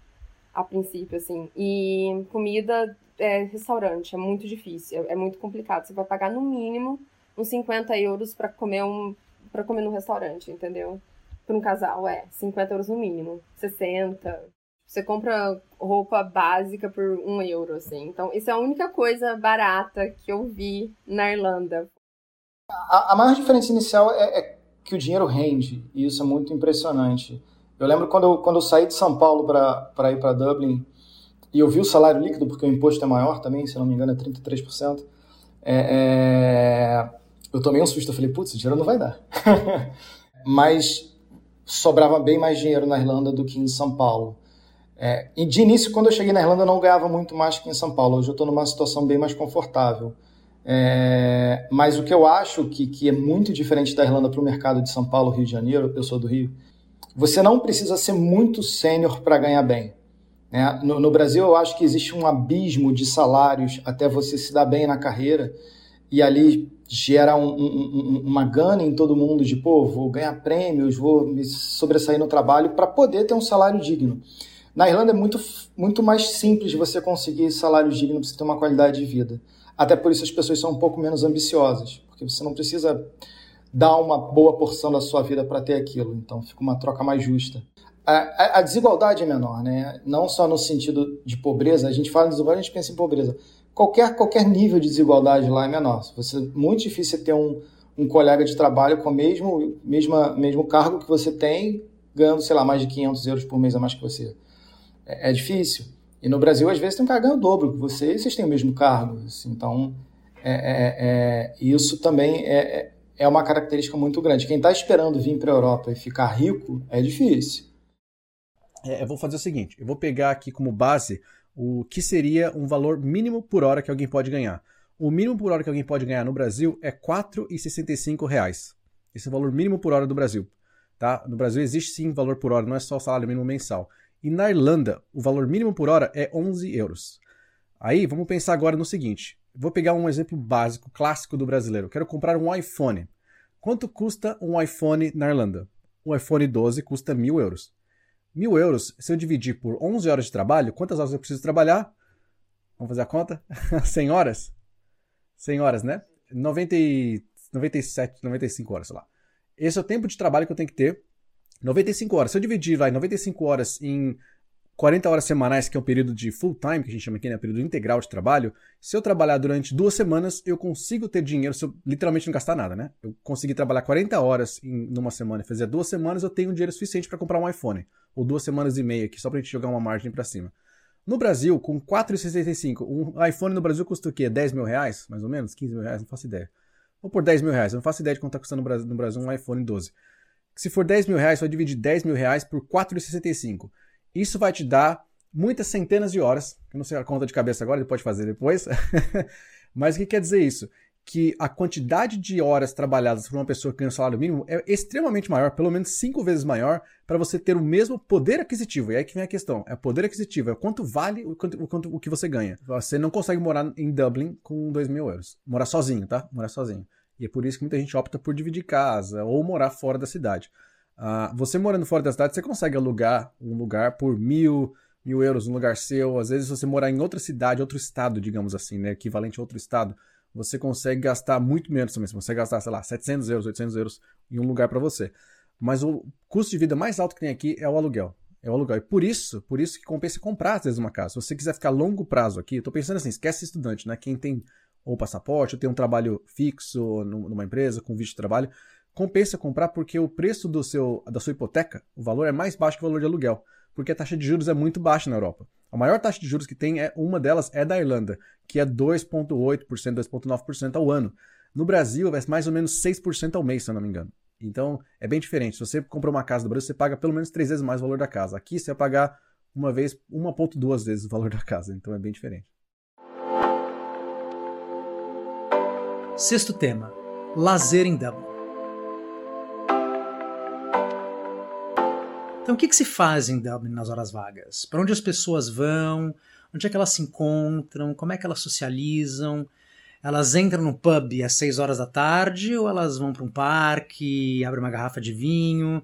a princípio, assim. E comida, é, restaurante, é muito difícil, é muito complicado. Você vai pagar no mínimo uns 50 euros para comer um para comer no restaurante, entendeu? Para um casal, é 50 euros no mínimo, 60. Você compra roupa básica por um euro, assim. Então, isso é a única coisa barata que eu vi na Irlanda. A, a maior diferença inicial é, é, que o dinheiro rende, e isso é muito impressionante. Eu lembro quando eu, quando eu saí de São Paulo para ir para Dublin, e eu vi o salário líquido, porque o imposto é maior também, se não me engano é 33%, é, é, eu tomei um susto, eu falei, putz, dinheiro não vai dar. *laughs* Mas sobrava bem mais dinheiro na Irlanda do que em São Paulo. É, e de início, quando eu cheguei na Irlanda, eu não ganhava muito mais que em São Paulo. Hoje eu estou numa situação bem mais confortável. É, mas o que eu acho que, que é muito diferente da Irlanda para o mercado de São Paulo, Rio de Janeiro, eu sou do Rio, você não precisa ser muito sênior para ganhar bem. Né? No, no, Brasil, eu acho que existe um abismo de salários até você se dar bem na carreira, e ali gera um, um, uma gana em todo mundo de, pô, vou ganhar prêmios, vou me sobressair no trabalho para poder ter um salário digno. Na Irlanda é muito, muito mais simples você conseguir salário digno para você ter uma qualidade de vida. Até por isso as pessoas são um pouco menos ambiciosas, porque você não precisa dar uma boa porção da sua vida para ter aquilo. Então fica uma troca mais justa. A, a, a, desigualdade é menor, né? Não só no sentido de pobreza. A gente fala em desigualdade, a gente pensa em pobreza. Qualquer, qualquer nível de desigualdade lá é menor. Você, muito difícil ter um, um colega de trabalho com o mesmo, mesma, mesmo cargo que você tem, ganhando, sei lá, mais de 500 euros por mês a mais que você. É, é difícil. E no Brasil, às vezes, tem um cara ganhando o dobro que você e vocês têm o mesmo cargo. Assim, então, é, é, é, isso também é, é, é uma característica muito grande. Quem está esperando vir para a Europa e ficar rico é difícil. É, eu vou fazer o seguinte: eu vou pegar aqui como base o que seria um valor mínimo por hora que alguém pode ganhar. O mínimo por hora que alguém pode ganhar no Brasil é R$ 4,65. Esse é o valor mínimo por hora do Brasil. Tá? No Brasil existe sim valor por hora, não é só o salário mínimo mensal. E na Irlanda, o valor mínimo por hora é 11 euros. Aí, vamos pensar agora no seguinte. Vou pegar um exemplo básico, clássico do brasileiro. Quero comprar um iPhone. Quanto custa um iPhone na Irlanda? Um iPhone 12 custa mil euros. Mil euros, se eu dividir por 11 horas de trabalho, quantas horas eu preciso trabalhar? Vamos fazer a conta? *laughs* 100 horas? 100 horas, né? 90, 97, 95 horas, sei lá. Esse é o tempo de trabalho que eu tenho que ter 95 horas. Se eu dividir, vai, 95 horas em 40 horas semanais, que é um período de full time, que a gente chama aqui, né? Período integral de trabalho. Se eu trabalhar durante duas semanas, eu consigo ter dinheiro se eu literalmente não gastar nada, né? Eu consegui trabalhar 40 horas em numa semana e fazer duas semanas, eu tenho dinheiro suficiente para comprar um iPhone. Ou duas semanas e meia aqui, só pra gente jogar uma margem para cima. No Brasil, com 4,65, um iPhone no Brasil custa o quê? 10 mil reais? Mais ou menos? 15 mil reais? Não faço ideia. Ou por 10 mil reais. Eu não faço ideia de quanto tá custando no Brasil um iPhone 12 se for 10 mil reais, vai dividir 10 mil reais por 4,65. Isso vai te dar muitas centenas de horas, eu não sei a conta de cabeça agora, ele pode fazer depois, *laughs* mas o que quer dizer isso? Que a quantidade de horas trabalhadas por uma pessoa que ganha um salário mínimo é extremamente maior, pelo menos cinco vezes maior, para você ter o mesmo poder aquisitivo. E aí que vem a questão: é poder aquisitivo, é quanto vale o, quanto, o, quanto, o que você ganha. Você não consegue morar em Dublin com 2 mil euros. Morar sozinho, tá? Morar sozinho. E é por isso que muita gente opta por dividir casa ou morar fora da cidade. Uh, você morando fora da cidade, você consegue alugar um lugar por mil, mil euros, um lugar seu. Às vezes, você morar em outra cidade, outro estado, digamos assim, né, equivalente a outro estado, você consegue gastar muito menos também. Você consegue gastar, sei lá, 700 euros, 800 euros em um lugar para você. Mas o custo de vida mais alto que tem aqui é o aluguel. É o aluguel. E por isso, por isso que compensa comprar, às vezes, uma casa. Se você quiser ficar a longo prazo aqui, eu tô pensando assim, esquece estudante, né? Quem tem ou passaporte, ou tem um trabalho fixo numa empresa, com visto de trabalho, compensa comprar porque o preço do seu, da sua hipoteca, o valor é mais baixo que o valor de aluguel, porque a taxa de juros é muito baixa na Europa. A maior taxa de juros que tem é uma delas é da Irlanda, que é 2.8%, 2.9% ao ano. No Brasil é mais ou menos 6% ao mês, se eu não me engano. Então é bem diferente. Se você compra uma casa no Brasil, você paga pelo menos três vezes mais o valor da casa. Aqui você vai pagar uma vez, 1.2 vezes o valor da casa. Então é bem diferente. Sexto tema: lazer em Dublin. Então, o que, que se faz em Dublin nas horas vagas? Para onde as pessoas vão? Onde é que elas se encontram? Como é que elas socializam? Elas entram no pub às 6 horas da tarde ou elas vão para um parque, abrem uma garrafa de vinho?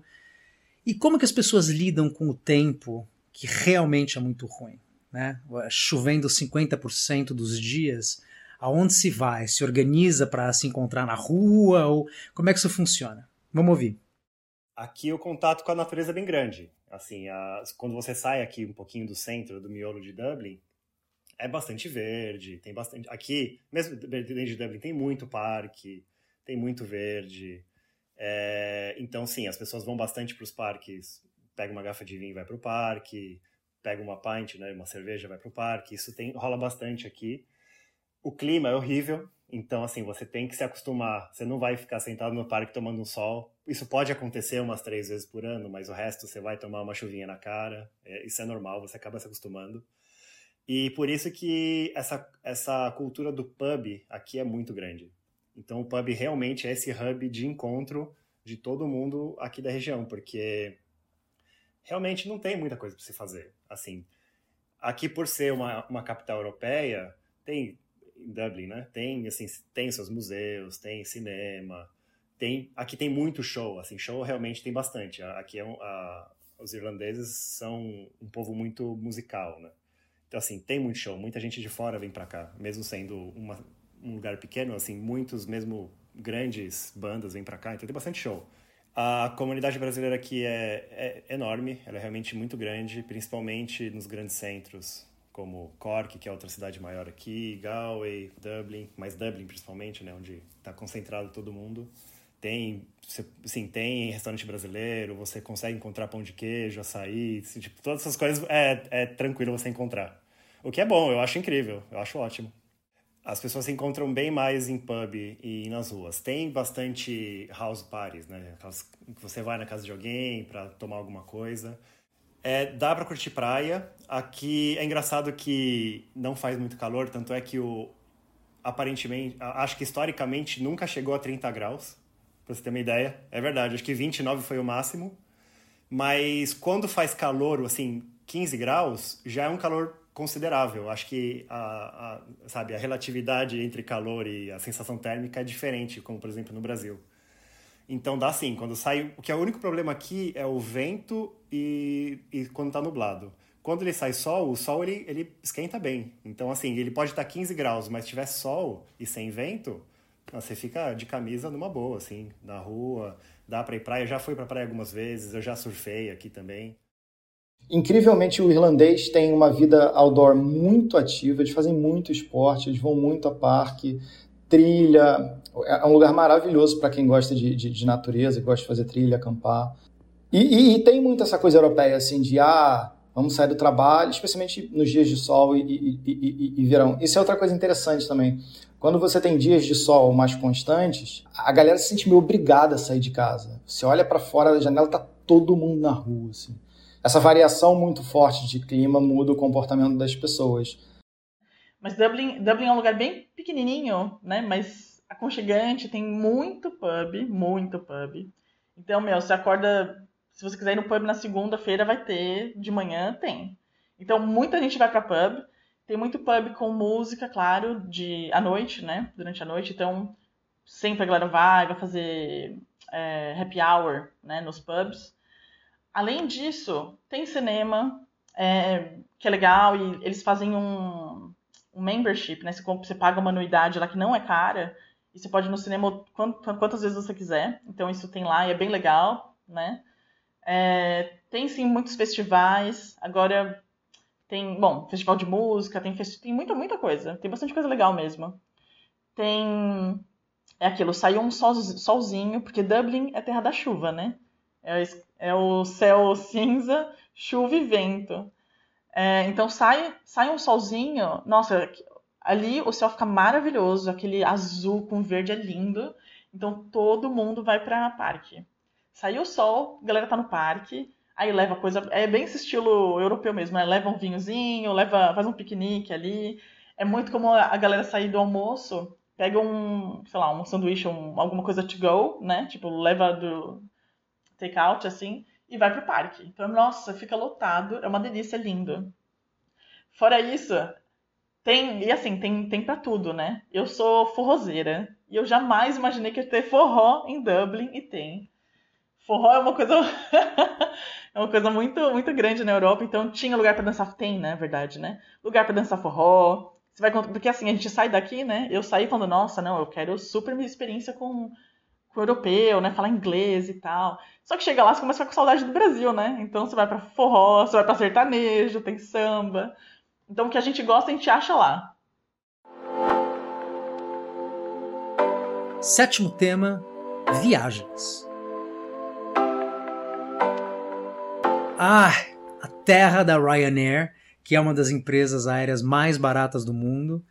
E como que as pessoas lidam com o tempo que realmente é muito ruim? Né? Chovendo 50% dos dias, aonde se vai? Se organiza para se encontrar na rua? Ou como é que isso funciona? Vamos ouvir. Aqui o contato com a natureza é bem grande. Assim, a, quando você sai aqui um pouquinho do centro, do miolo de Dublin, é bastante verde, tem bastante. Aqui, mesmo dentro de Dublin, tem muito parque, tem muito verde. É, então, sim, as pessoas vão bastante para os parques, pega uma garrafa de vinho e vai para o parque, pega uma pint, né, uma cerveja vai para o parque. Isso tem, rola bastante aqui. O clima é horrível, então, assim, você tem que se acostumar. Você não vai ficar sentado no parque tomando um sol. Isso pode acontecer umas três vezes por ano, mas o resto você vai tomar uma chuvinha na cara. É, isso é normal, você acaba se acostumando. E por isso que essa, essa cultura do pub aqui é muito grande. Então, o pub realmente é esse hub de encontro de todo mundo aqui da região, porque realmente não tem muita coisa para se fazer. Assim, aqui por ser uma, uma capital europeia, tem em Dublin, né? Tem assim, tem seus museus, tem cinema, tem aqui tem muito show, assim, show realmente tem bastante. Aqui é um, a, os irlandeses são um povo muito musical, né? Então assim, tem muito show, muita gente de fora vem para cá, mesmo sendo uma, um lugar pequeno, assim, muitos mesmo grandes bandas vêm para cá, então tem bastante show. A comunidade brasileira aqui é, é enorme, ela é realmente muito grande, principalmente nos grandes centros como Cork, que é outra cidade maior aqui, Galway, Dublin, mas Dublin principalmente, né, onde está concentrado todo mundo. Tem, sim, tem restaurante brasileiro, você consegue encontrar pão de queijo, açaí, tipo, todas essas coisas é, é tranquilo você encontrar. O que é bom, eu acho incrível, eu acho ótimo. As pessoas se encontram bem mais em pub e nas ruas. Tem bastante house parties, né? Você vai na casa de alguém para tomar alguma coisa. É, dá para curtir praia. Aqui é engraçado que não faz muito calor, tanto é que o aparentemente, acho que historicamente nunca chegou a 30 graus, para você ter uma ideia. É verdade, acho que 29 foi o máximo. Mas quando faz calor, assim, 15 graus, já é um calor considerável. Acho que a, a, sabe, a relatividade entre calor e a sensação térmica é diferente, como por exemplo no Brasil. Então dá sim, quando sai. O que é o único problema aqui é o vento e, e quando está nublado. Quando ele sai sol, o sol ele, ele esquenta bem. Então, assim, ele pode estar tá 15 graus, mas se tiver sol e sem vento, você fica de camisa numa boa, assim, na rua. Dá para ir praia. Eu já fui para praia algumas vezes, eu já surfei aqui também. Incrivelmente, o irlandês tem uma vida outdoor muito ativa, eles fazem muito esporte, eles vão muito a parque, trilha. É um lugar maravilhoso para quem gosta de, de, de, natureza, gosta de fazer trilha, acampar. E, e, e, tem muito essa coisa europeia, assim, de ah, vamos sair do trabalho, especialmente nos dias de sol e, e, verão. Isso é outra coisa interessante também. Quando você tem dias de sol mais constantes, a galera se sente meio obrigada a sair de casa. Você olha para fora da janela, tá todo mundo na rua, assim. essa variação muito forte de clima muda o comportamento das pessoas. Mas Dublin, Dublin é um lugar bem pequenininho, né? Mas aconchegante, tem muito pub, muito pub. Então, meu, você acorda, se você quiser ir no pub na segunda-feira, vai ter, de manhã tem. Então, muita gente vai para pub. Tem muito pub com música, claro, de à noite, né? Durante a noite. Então, sempre a galera vai, vai fazer é, happy hour, né? Nos pubs. Além disso, tem cinema, é, que é legal, e eles fazem um, um membership, né? Você, você paga uma anuidade lá que não é cara, e você pode ir no cinema quantas vezes você quiser. Então isso tem lá e é bem legal, né? É, tem sim muitos festivais. Agora tem, bom, festival de música, tem, tem muita, muita coisa. Tem bastante coisa legal mesmo. Tem. É aquilo, saiu um sol, solzinho, porque Dublin é terra da chuva, né? É, é o céu cinza, chuva e vento. É, então sai, sai um solzinho, nossa, ali o céu fica maravilhoso, aquele azul com verde é lindo. Então todo mundo vai para parque. Saiu o sol, a galera tá no parque, aí leva coisa, é bem esse estilo europeu mesmo, né? Leva um vinhozinho, leva, faz um piquenique ali. É muito como a galera sair do almoço, pega um, sei lá, um sanduíche, um, alguma coisa to go, né? Tipo, leva do take out assim e vai pro parque. Então, nossa, fica lotado, é uma delícia, é lindo. Fora isso, tem, e assim, tem, tem para tudo, né? Eu sou forrozeira e eu jamais imaginei que ia ter forró em Dublin e tem. Forró é uma coisa *laughs* é uma coisa muito muito grande na Europa, então tinha lugar para dançar, tem, né, verdade, né? Lugar para dançar forró. Você vai porque assim, a gente sai daqui, né? Eu saí falando, nossa, não, eu quero super minha experiência com com o europeu, né? Falar inglês e tal. Só que chega lá, você começa a ficar com saudade do Brasil, né? Então você vai para forró, você vai para sertanejo, tem samba. Então o que a gente gosta, a gente acha lá. Sétimo tema: viagens. Ah, a terra da Ryanair, que é uma das empresas aéreas mais baratas do mundo.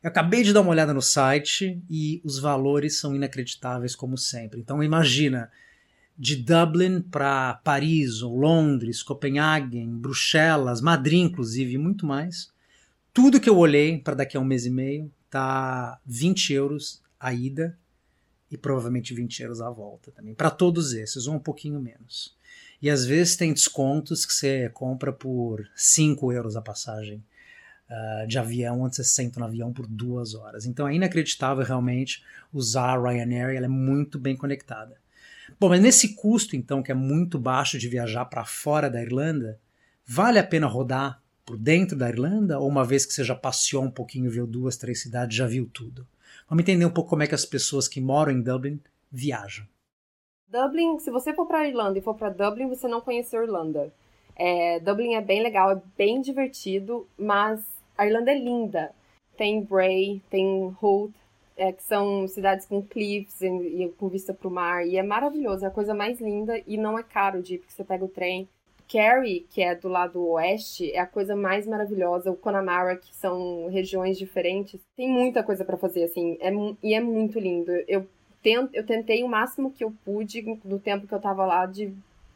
Eu acabei de dar uma olhada no site e os valores são inacreditáveis como sempre. Então imagina, de Dublin para Paris, ou Londres, Copenhague, Bruxelas, Madrid, inclusive, e muito mais. Tudo que eu olhei para daqui a um mês e meio tá 20 euros a ida e provavelmente 20 euros a volta também. Para todos esses, ou um pouquinho menos. E às vezes tem descontos que você compra por 5 euros a passagem uh, de avião, onde você senta no avião por duas horas. Então é inacreditável realmente usar a Ryanair, ela é muito bem conectada. Bom, mas nesse custo, então, que é muito baixo de viajar para fora da Irlanda, vale a pena rodar por dentro da Irlanda? Ou uma vez que você já passeou um pouquinho, viu duas, três cidades, já viu tudo? Vamos entender um pouco como é que as pessoas que moram em Dublin viajam. Dublin, se você for para a Irlanda e for para Dublin, você não conheceu Irlanda. É, Dublin é bem legal, é bem divertido, mas a Irlanda é linda. Tem Bray, tem Holt, é, que são cidades com cliffs e, e com vista para o mar. E é maravilhoso, é a coisa mais linda e não é caro de ir, porque você pega o trem. Kerry, que é do lado oeste, é a coisa mais maravilhosa. O Connemara, que são regiões diferentes. Tem muita coisa para fazer, assim, é, e é muito lindo. Eu, tent, eu tentei o máximo que eu pude, no tempo que eu tava lá, de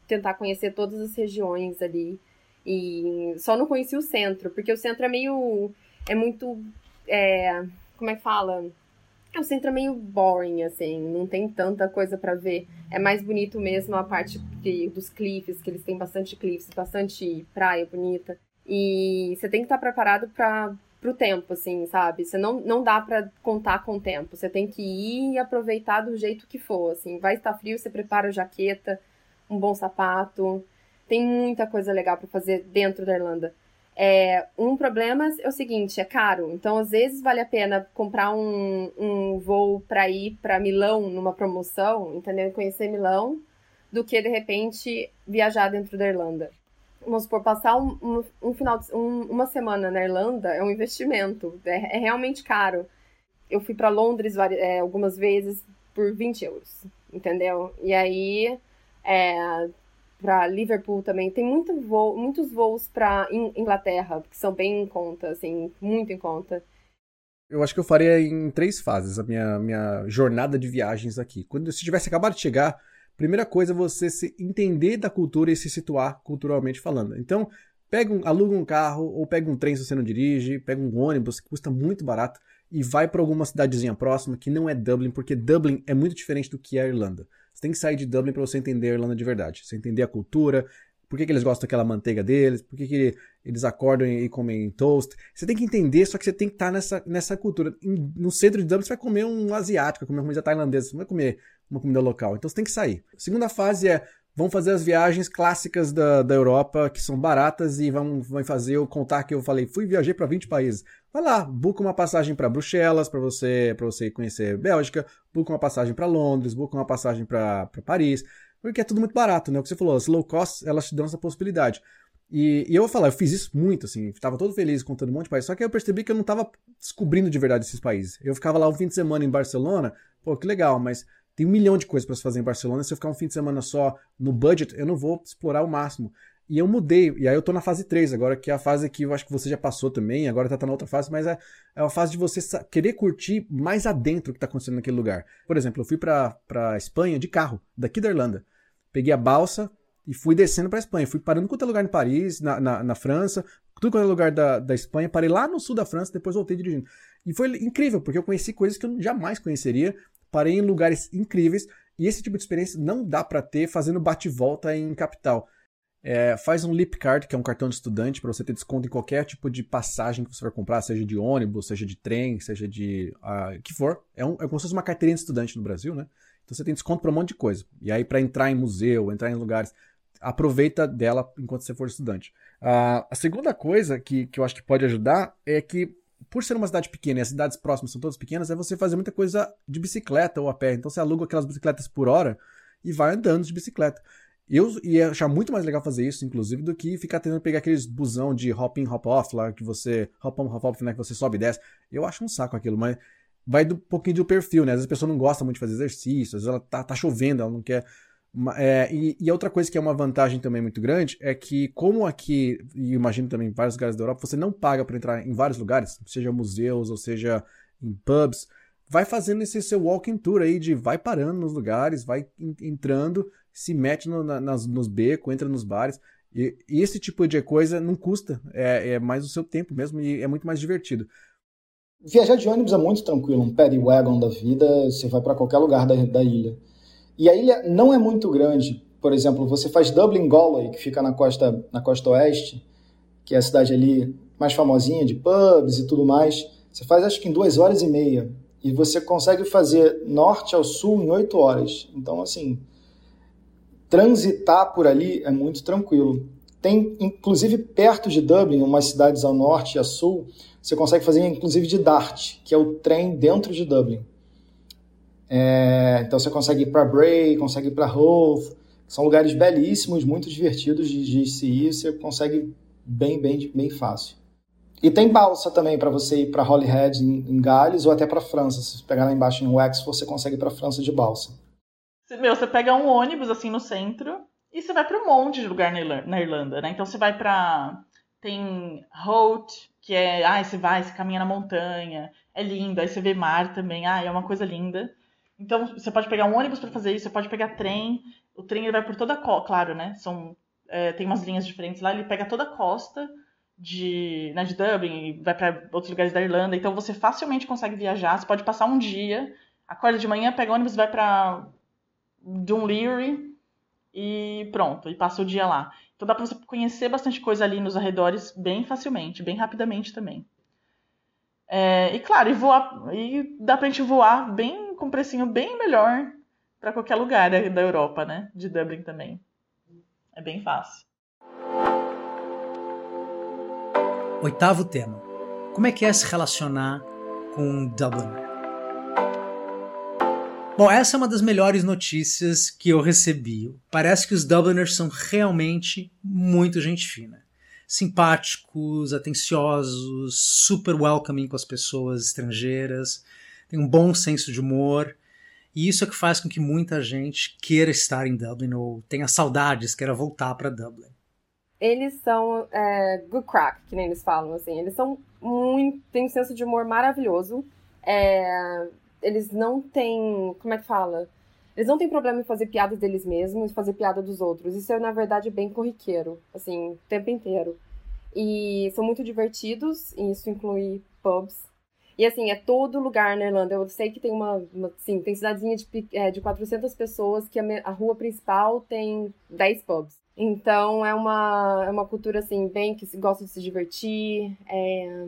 tentar conhecer todas as regiões ali. E só não conheci o centro, porque o centro é meio. É muito. É, como é que fala? O centro é meio boring, assim, não tem tanta coisa para ver. É mais bonito mesmo a parte de, dos cliffs, que eles têm bastante cliffs, bastante praia bonita. E você tem que estar preparado para pro tempo, assim, sabe? Você não, não dá para contar com o tempo. Você tem que ir e aproveitar do jeito que for, assim. Vai estar frio, você prepara a jaqueta, um bom sapato. Tem muita coisa legal para fazer dentro da Irlanda. É, um problema é o seguinte, é caro. Então, às vezes, vale a pena comprar um, um voo para ir para Milão numa promoção, entendeu? Conhecer Milão, do que, de repente, viajar dentro da Irlanda. Vamos supor, passar um, um, final de, um, uma semana na Irlanda é um investimento. É, é realmente caro. Eu fui para Londres é, algumas vezes por 20 euros, entendeu? E aí, é, para Liverpool também. Tem muito voo, muitos voos para Inglaterra, que são bem em conta, assim, muito em conta. Eu acho que eu faria em três fases a minha, minha jornada de viagens aqui. Quando se tivesse acabado de chegar, primeira coisa é você se entender da cultura e se situar culturalmente falando. Então, pega um, aluga um carro ou pega um trem se você não dirige, pega um ônibus que custa muito barato e vai para alguma cidadezinha próxima que não é Dublin, porque Dublin é muito diferente do que é a Irlanda. Você tem que sair de Dublin para você entender a Irlanda de verdade. Você entender a cultura, por que, que eles gostam daquela manteiga deles, por que, que eles acordam e comem toast. Você tem que entender, só que você tem que estar nessa, nessa cultura. No centro de Dublin você vai comer um asiático, comer uma comida tailandesa, você não vai comer uma comida local. Então você tem que sair. A segunda fase é vão fazer as viagens clássicas da, da Europa, que são baratas, e vão, vão fazer eu contar que eu falei, fui viajei para 20 países. Vai lá, buca uma passagem para Bruxelas, para você para você conhecer Bélgica, buca uma passagem para Londres, buca uma passagem para Paris, porque é tudo muito barato, né? O que você falou, as low cost, elas te dão essa possibilidade. E, e, eu vou falar, eu fiz isso muito, assim, estava todo feliz contando um monte de países, só que eu percebi que eu não estava descobrindo de verdade esses países. Eu ficava lá um fim de semana em Barcelona, pô, que legal, mas tem um milhão de coisas para se fazer em Barcelona. Se eu ficar um fim de semana só no budget, eu não vou explorar o máximo. E eu mudei, e aí eu tô na fase 3 agora, que é a fase que eu acho que você já passou também, agora tá, tá na outra fase, mas é, é a fase de você querer curtir mais adentro o que tá acontecendo naquele lugar. Por exemplo, eu fui pra, pra Espanha de carro, daqui da Irlanda. Peguei a balsa e fui descendo pra Espanha. Fui parando em qualquer lugar em Paris, na, na, na França, tudo quanto é lugar da, da Espanha. Parei lá no sul da França, depois voltei dirigindo. E foi incrível, porque eu conheci coisas que eu jamais conheceria parei em lugares incríveis e esse tipo de experiência não dá para ter fazendo bate-volta em capital. É, faz um Lip Card, que é um cartão de estudante, para você ter desconto em qualquer tipo de passagem que você vai comprar, seja de ônibus, seja de trem, seja de. Uh, que for. É, um, é como se fosse uma carteirinha de estudante no Brasil, né? Então você tem desconto para um monte de coisa. E aí, para entrar em museu, entrar em lugares, aproveita dela enquanto você for estudante. Uh, a segunda coisa que, que eu acho que pode ajudar é que por ser uma cidade pequena e as cidades próximas são todas pequenas, é você fazer muita coisa de bicicleta ou a pé. Então você aluga aquelas bicicletas por hora e vai andando de bicicleta. Eu ia achar muito mais legal fazer isso, inclusive, do que ficar tentando pegar aqueles busão de hop in, hop off lá, que você. hop on, hop off, né? Que você sobe e desce. Eu acho um saco aquilo, mas vai do um pouquinho do perfil, né? Às vezes a pessoa não gosta muito de fazer exercício, às vezes ela tá, tá chovendo, ela não quer é, e, e, outra coisa que é uma vantagem também muito grande é que, como aqui, e imagino também em vários lugares da Europa, você não paga para entrar em vários lugares, seja museus ou seja em pubs, vai fazendo esse seu walking tour aí de vai parando nos lugares, vai entrando, se mete no, na, nas, nos becos, entra nos bares. E, e, esse tipo de coisa não custa, é, é mais o seu tempo mesmo e é muito mais divertido. Viajar de ônibus é muito tranquilo, um paddy wagon da vida, você vai para qualquer lugar da, da ilha. E a ilha não é muito grande. Por exemplo, você faz Dublin Galway, que fica na costa, na costa oeste, que é a cidade ali mais famosinha de pubs e tudo mais. Você faz acho que em duas horas e meia. E você consegue fazer norte ao sul em oito horas. Então, assim, transitar por ali é muito tranquilo. Tem, inclusive, perto de Dublin, umas cidades ao norte e a sul, você consegue fazer, inclusive, de Dart, que é o trem dentro de Dublin. É, então você consegue ir para Bray, consegue ir para Hove, são lugares belíssimos, muito divertidos de, de se ir, você consegue bem, bem, bem fácil. E tem balsa também para você ir para Holyhead em, em Gales ou até para França. Se você pegar lá embaixo em Wexford, você consegue ir para França de balsa. Meu, você pega um ônibus assim no centro e você vai para um monte de lugar na Irlanda, né? Então você vai para tem Holt, que é, ah, você vai, você caminha na montanha, é lindo, aí você vê mar também, ah, é uma coisa linda. Então, você pode pegar um ônibus para fazer isso, você pode pegar trem. O trem ele vai por toda a costa, claro, né? São, é, tem umas linhas diferentes lá, ele pega toda a costa de, né, de Dublin e vai para outros lugares da Irlanda. Então, você facilmente consegue viajar. Você pode passar um dia, acorda de manhã, pega ônibus, vai para Dunleary e pronto, e passa o dia lá. Então, dá para você conhecer bastante coisa ali nos arredores bem facilmente, bem rapidamente também. É, e claro, e voar, e dá pra gente voar bem com um precinho bem melhor para qualquer lugar da, Europa, né? De Dublin também. É bem fácil. Oitavo tema. Como é que é se relacionar com um Dubliner? Bom, essa é uma das melhores notícias que eu recebi. Parece que os Dubliners são realmente muito gente fina simpáticos, atenciosos, super welcoming com as pessoas estrangeiras, tem um bom senso de humor. E isso é que faz com que muita gente queira estar em Dublin ou tenha saudades, queira voltar para Dublin. Eles são é, good crack, que nem eles falam, assim. Eles são muito. têm um senso de humor maravilhoso. É, eles não têm. Como é que fala? Eles não têm problema em fazer piadas deles mesmos e fazer piada dos outros. Isso é, na verdade, bem corriqueiro, assim, o tempo inteiro. E são muito divertidos, e isso inclui pubs. E assim, é todo lugar na Irlanda. Eu sei que tem uma, uma assim, tem cidadezinha de, é, de 400 pessoas que a, a, rua principal tem 10 pubs. Então é uma, é uma cultura assim, bem que gosta de se divertir. É,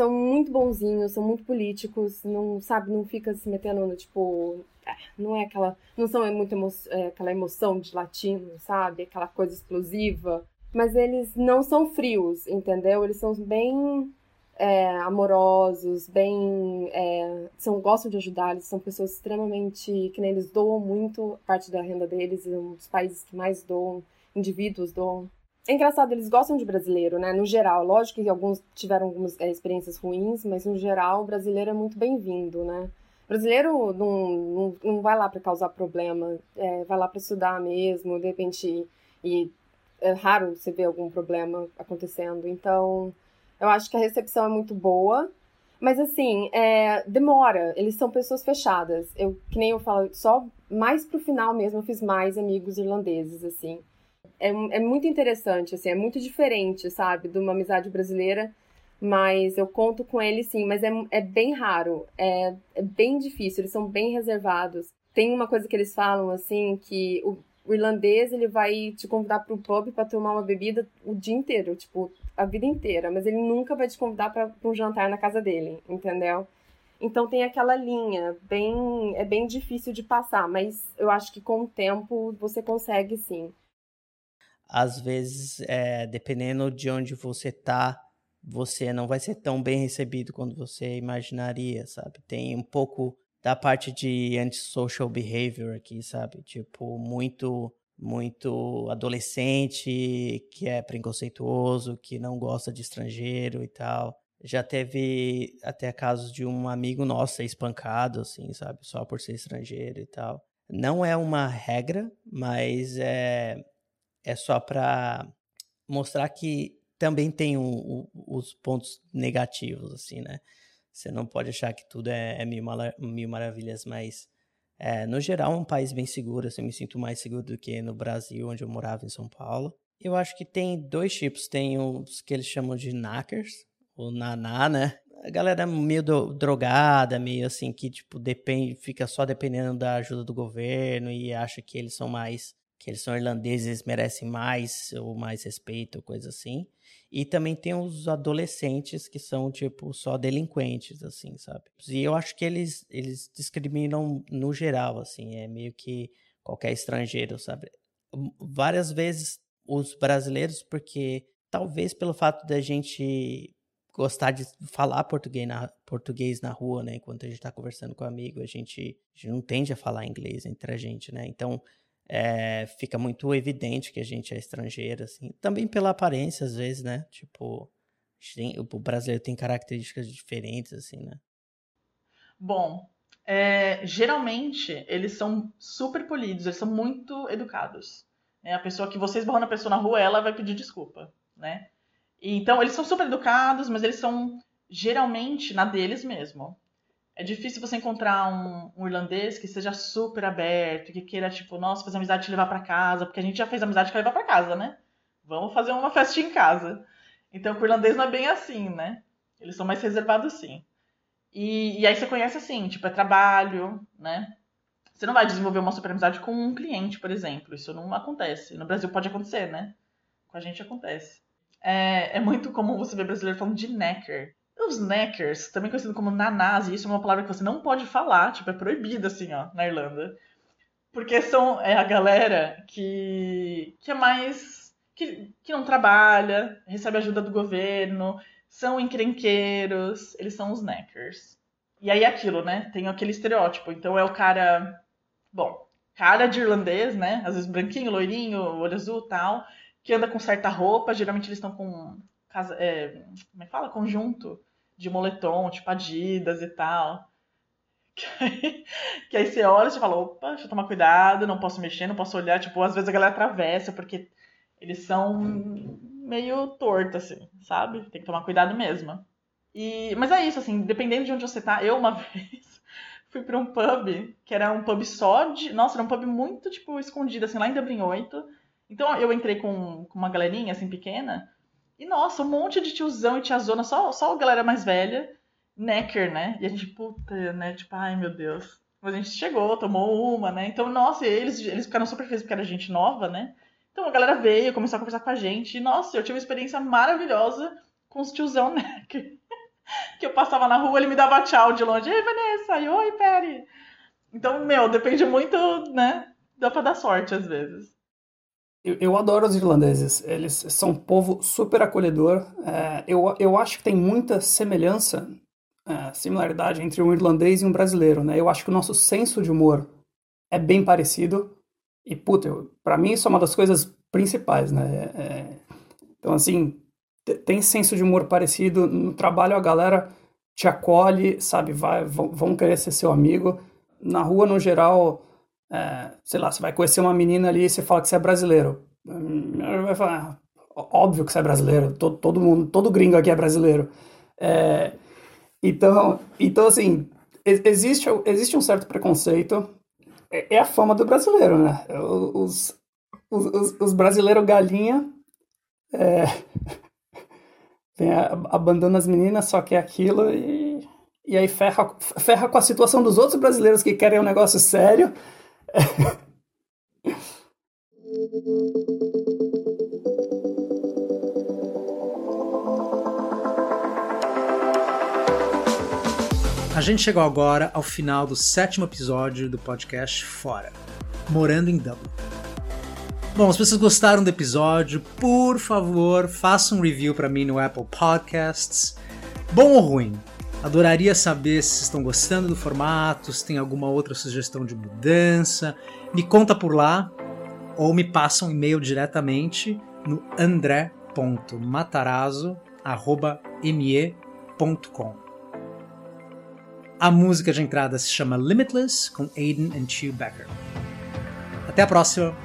são muito bonzinhos, são muito políticos, não sabe, não fica se metendo no tipo, é, não é aquela, não são muito emo, é, aquela emoção de latino, sabe, aquela coisa explosiva, mas eles não são frios, entendeu? Eles são bem é, amorosos, bem, é, são gostam de ajudar, eles são pessoas extremamente que nem eles doam muito parte da renda deles, é um dos países que mais doam, indivíduos doam é engraçado, eles gostam de brasileiro, né? No geral. Lógico que alguns tiveram algumas é, experiências ruins, mas no geral o brasileiro é muito bem-vindo, né? O brasileiro não, não, não vai lá para causar problema, é, vai lá para estudar mesmo, de repente. E é raro você ver algum problema acontecendo. Então, eu acho que a recepção é muito boa. Mas assim, é, demora. Eles são pessoas fechadas. Eu, que nem eu falo, só mais pro final mesmo eu fiz mais amigos irlandeses, assim é, é muito interessante, assim, é muito diferente, sabe, de uma amizade brasileira, mas eu conto com eles sim, mas é, é bem raro, é, é bem difícil, eles são bem reservados. Tem uma coisa que eles falam, assim, que o, o irlandês, ele vai te convidar para o pub para tomar uma bebida o dia inteiro, tipo, a vida inteira, mas ele nunca vai te convidar para um jantar na casa dele, entendeu? Então tem aquela linha, bem é bem difícil de passar, mas eu acho que com o tempo você consegue sim às vezes, é, dependendo de onde você tá, você não vai ser tão bem recebido quanto você imaginaria, sabe? Tem um pouco da parte de antisocial behavior aqui, sabe? Tipo, muito muito adolescente que é preconceituoso, que não gosta de estrangeiro e tal. Já teve até casos de um amigo nosso ser espancado, assim, sabe? Só por ser estrangeiro e tal. Não é uma regra, mas é, é só para mostrar que também tem um, um, os pontos negativos, assim, né? Você não pode achar que tudo é, é mil, mil, maravilhas, mas é, no geral é um país bem seguro. Assim, eu me sinto mais seguro do que no Brasil, onde eu morava em São Paulo. Eu acho que tem dois tipos. Tem os que eles chamam de knackers, o naná, né? A galera meio do, drogada, meio assim, que tipo, depende, fica só dependendo da ajuda do governo e acha que eles são mais que eles são irlandeses, merecem mais ou mais respeito, coisa assim. E também tem os adolescentes que são, tipo, só delinquentes, assim, sabe? E eu acho que eles, eles discriminam no geral, assim, é meio que qualquer estrangeiro, sabe? Várias vezes os brasileiros, porque talvez pelo fato da gente gostar de falar português na, português na rua, né? Enquanto a gente tá conversando com um amigo, a gente, a gente não tende a falar inglês entre a gente, né? Então, é, fica muito evidente que a gente é estrangeiro, assim. Também pela aparência, às vezes, né? Tipo, tem, o brasileiro tem características diferentes, assim, né? Bom, é, geralmente eles são super polidos, eles são muito educados. Né? A pessoa que você esbarrou na pessoa na rua, ela vai pedir desculpa, né? Então, eles são super educados, mas eles são geralmente na deles mesmo é difícil você encontrar um, um, irlandês que seja super aberto, que queira, tipo, nossa, fazer amizade e te levar para casa, porque a gente já fez amizade que levar para casa, né? Vamos fazer uma festinha em casa. Então, o irlandês não é bem assim, né? Eles são mais reservados, sim. E, e aí você conhece assim, tipo, é trabalho, né? Você não vai desenvolver uma super amizade com um cliente, por exemplo. Isso não acontece. No Brasil pode acontecer, né? Com a gente acontece. É, é muito comum você ver brasileiro falando de necker. Os neckers, também conhecido como nanás, e isso é uma palavra que você não pode falar, tipo, é proibida, assim, ó, na Irlanda. Porque são é a galera que, que é mais. Que, que não trabalha, recebe ajuda do governo, são encrenqueiros, eles são os neckers. E aí é aquilo, né? Tem aquele estereótipo. Então é o cara. Bom, cara de irlandês, né? Às vezes branquinho, loirinho, olho azul tal, que anda com certa roupa. Geralmente eles estão com. É, como é que fala? Conjunto de moletom, tipo Adidas e tal. *laughs* Que aí, que aí você olha e você fala, opa, deixa eu tomar cuidado, não posso mexer, não posso olhar. Tipo, às vezes a galera atravessa, porque eles são meio torto, assim, sabe? Tem que tomar cuidado mesmo. E, mas é isso, assim, dependendo de onde você tá, eu uma *laughs* vez fui pra um pub, que era um pub só de. Nossa, era um pub muito, tipo, escondido, assim, lá em Dublin 8. Então eu entrei com, com uma galerinha, assim, pequena. E, nossa, um monte de tiozão e tiazona, só, só a galera mais velha. Necker, né? E a gente, puta, né? Tipo, ai meu Deus. Mas a gente chegou, tomou uma, né? Então, nossa, eles, eles ficaram super felizes porque era gente nova, né? Então a galera veio, começou a conversar com a gente. E, nossa, eu tive uma experiência maravilhosa com os tiozão Necker *laughs* que eu passava na rua, ele me dava tchau de longe. Ei, Vanessa! E, Oi, Peri! Então, meu, depende muito, né? Dá pra dar sorte às vezes. Eu, eu adoro os irlandeses. Eles são um povo super acolhedor. É, eu, eu acho que tem muita semelhança, é, similaridade entre um irlandês e um brasileiro, né? Eu acho que o nosso senso de humor é bem parecido. E, puta, eu, pra mim isso é uma das coisas principais, né? É, então, assim, tem senso de humor parecido. No trabalho a galera te acolhe, sabe? Vai, vão, vão querer ser seu amigo. Na rua, no geral, é, sei lá, você vai conhecer uma menina ali e você fala que você é brasileiro. Vai falar, óbvio que você é brasileiro. Todo, todo mundo, todo gringo aqui é brasileiro. É, então, então, assim, existe, existe um certo preconceito. É, é a fama do brasileiro, né? Os, os, os brasileiros galinha é, *laughs* abandona as meninas, só que é aquilo e, e aí ferra, ferra com a situação dos outros brasileiros que querem um negócio sério. A gente chegou agora ao final do sétimo episódio do podcast Fora, Morando em Dublin. Bom, se vocês gostaram do episódio, por favor, façam um review para mim no Apple Podcasts. Bom ou ruim? Adoraria saber se estão gostando do formato, se tem alguma outra sugestão de mudança. Me conta por lá ou me passa um e-mail diretamente no andré.matarazzo.me.com. A música de entrada se chama Limitless, com Aiden and Chew Becker. Até a próxima!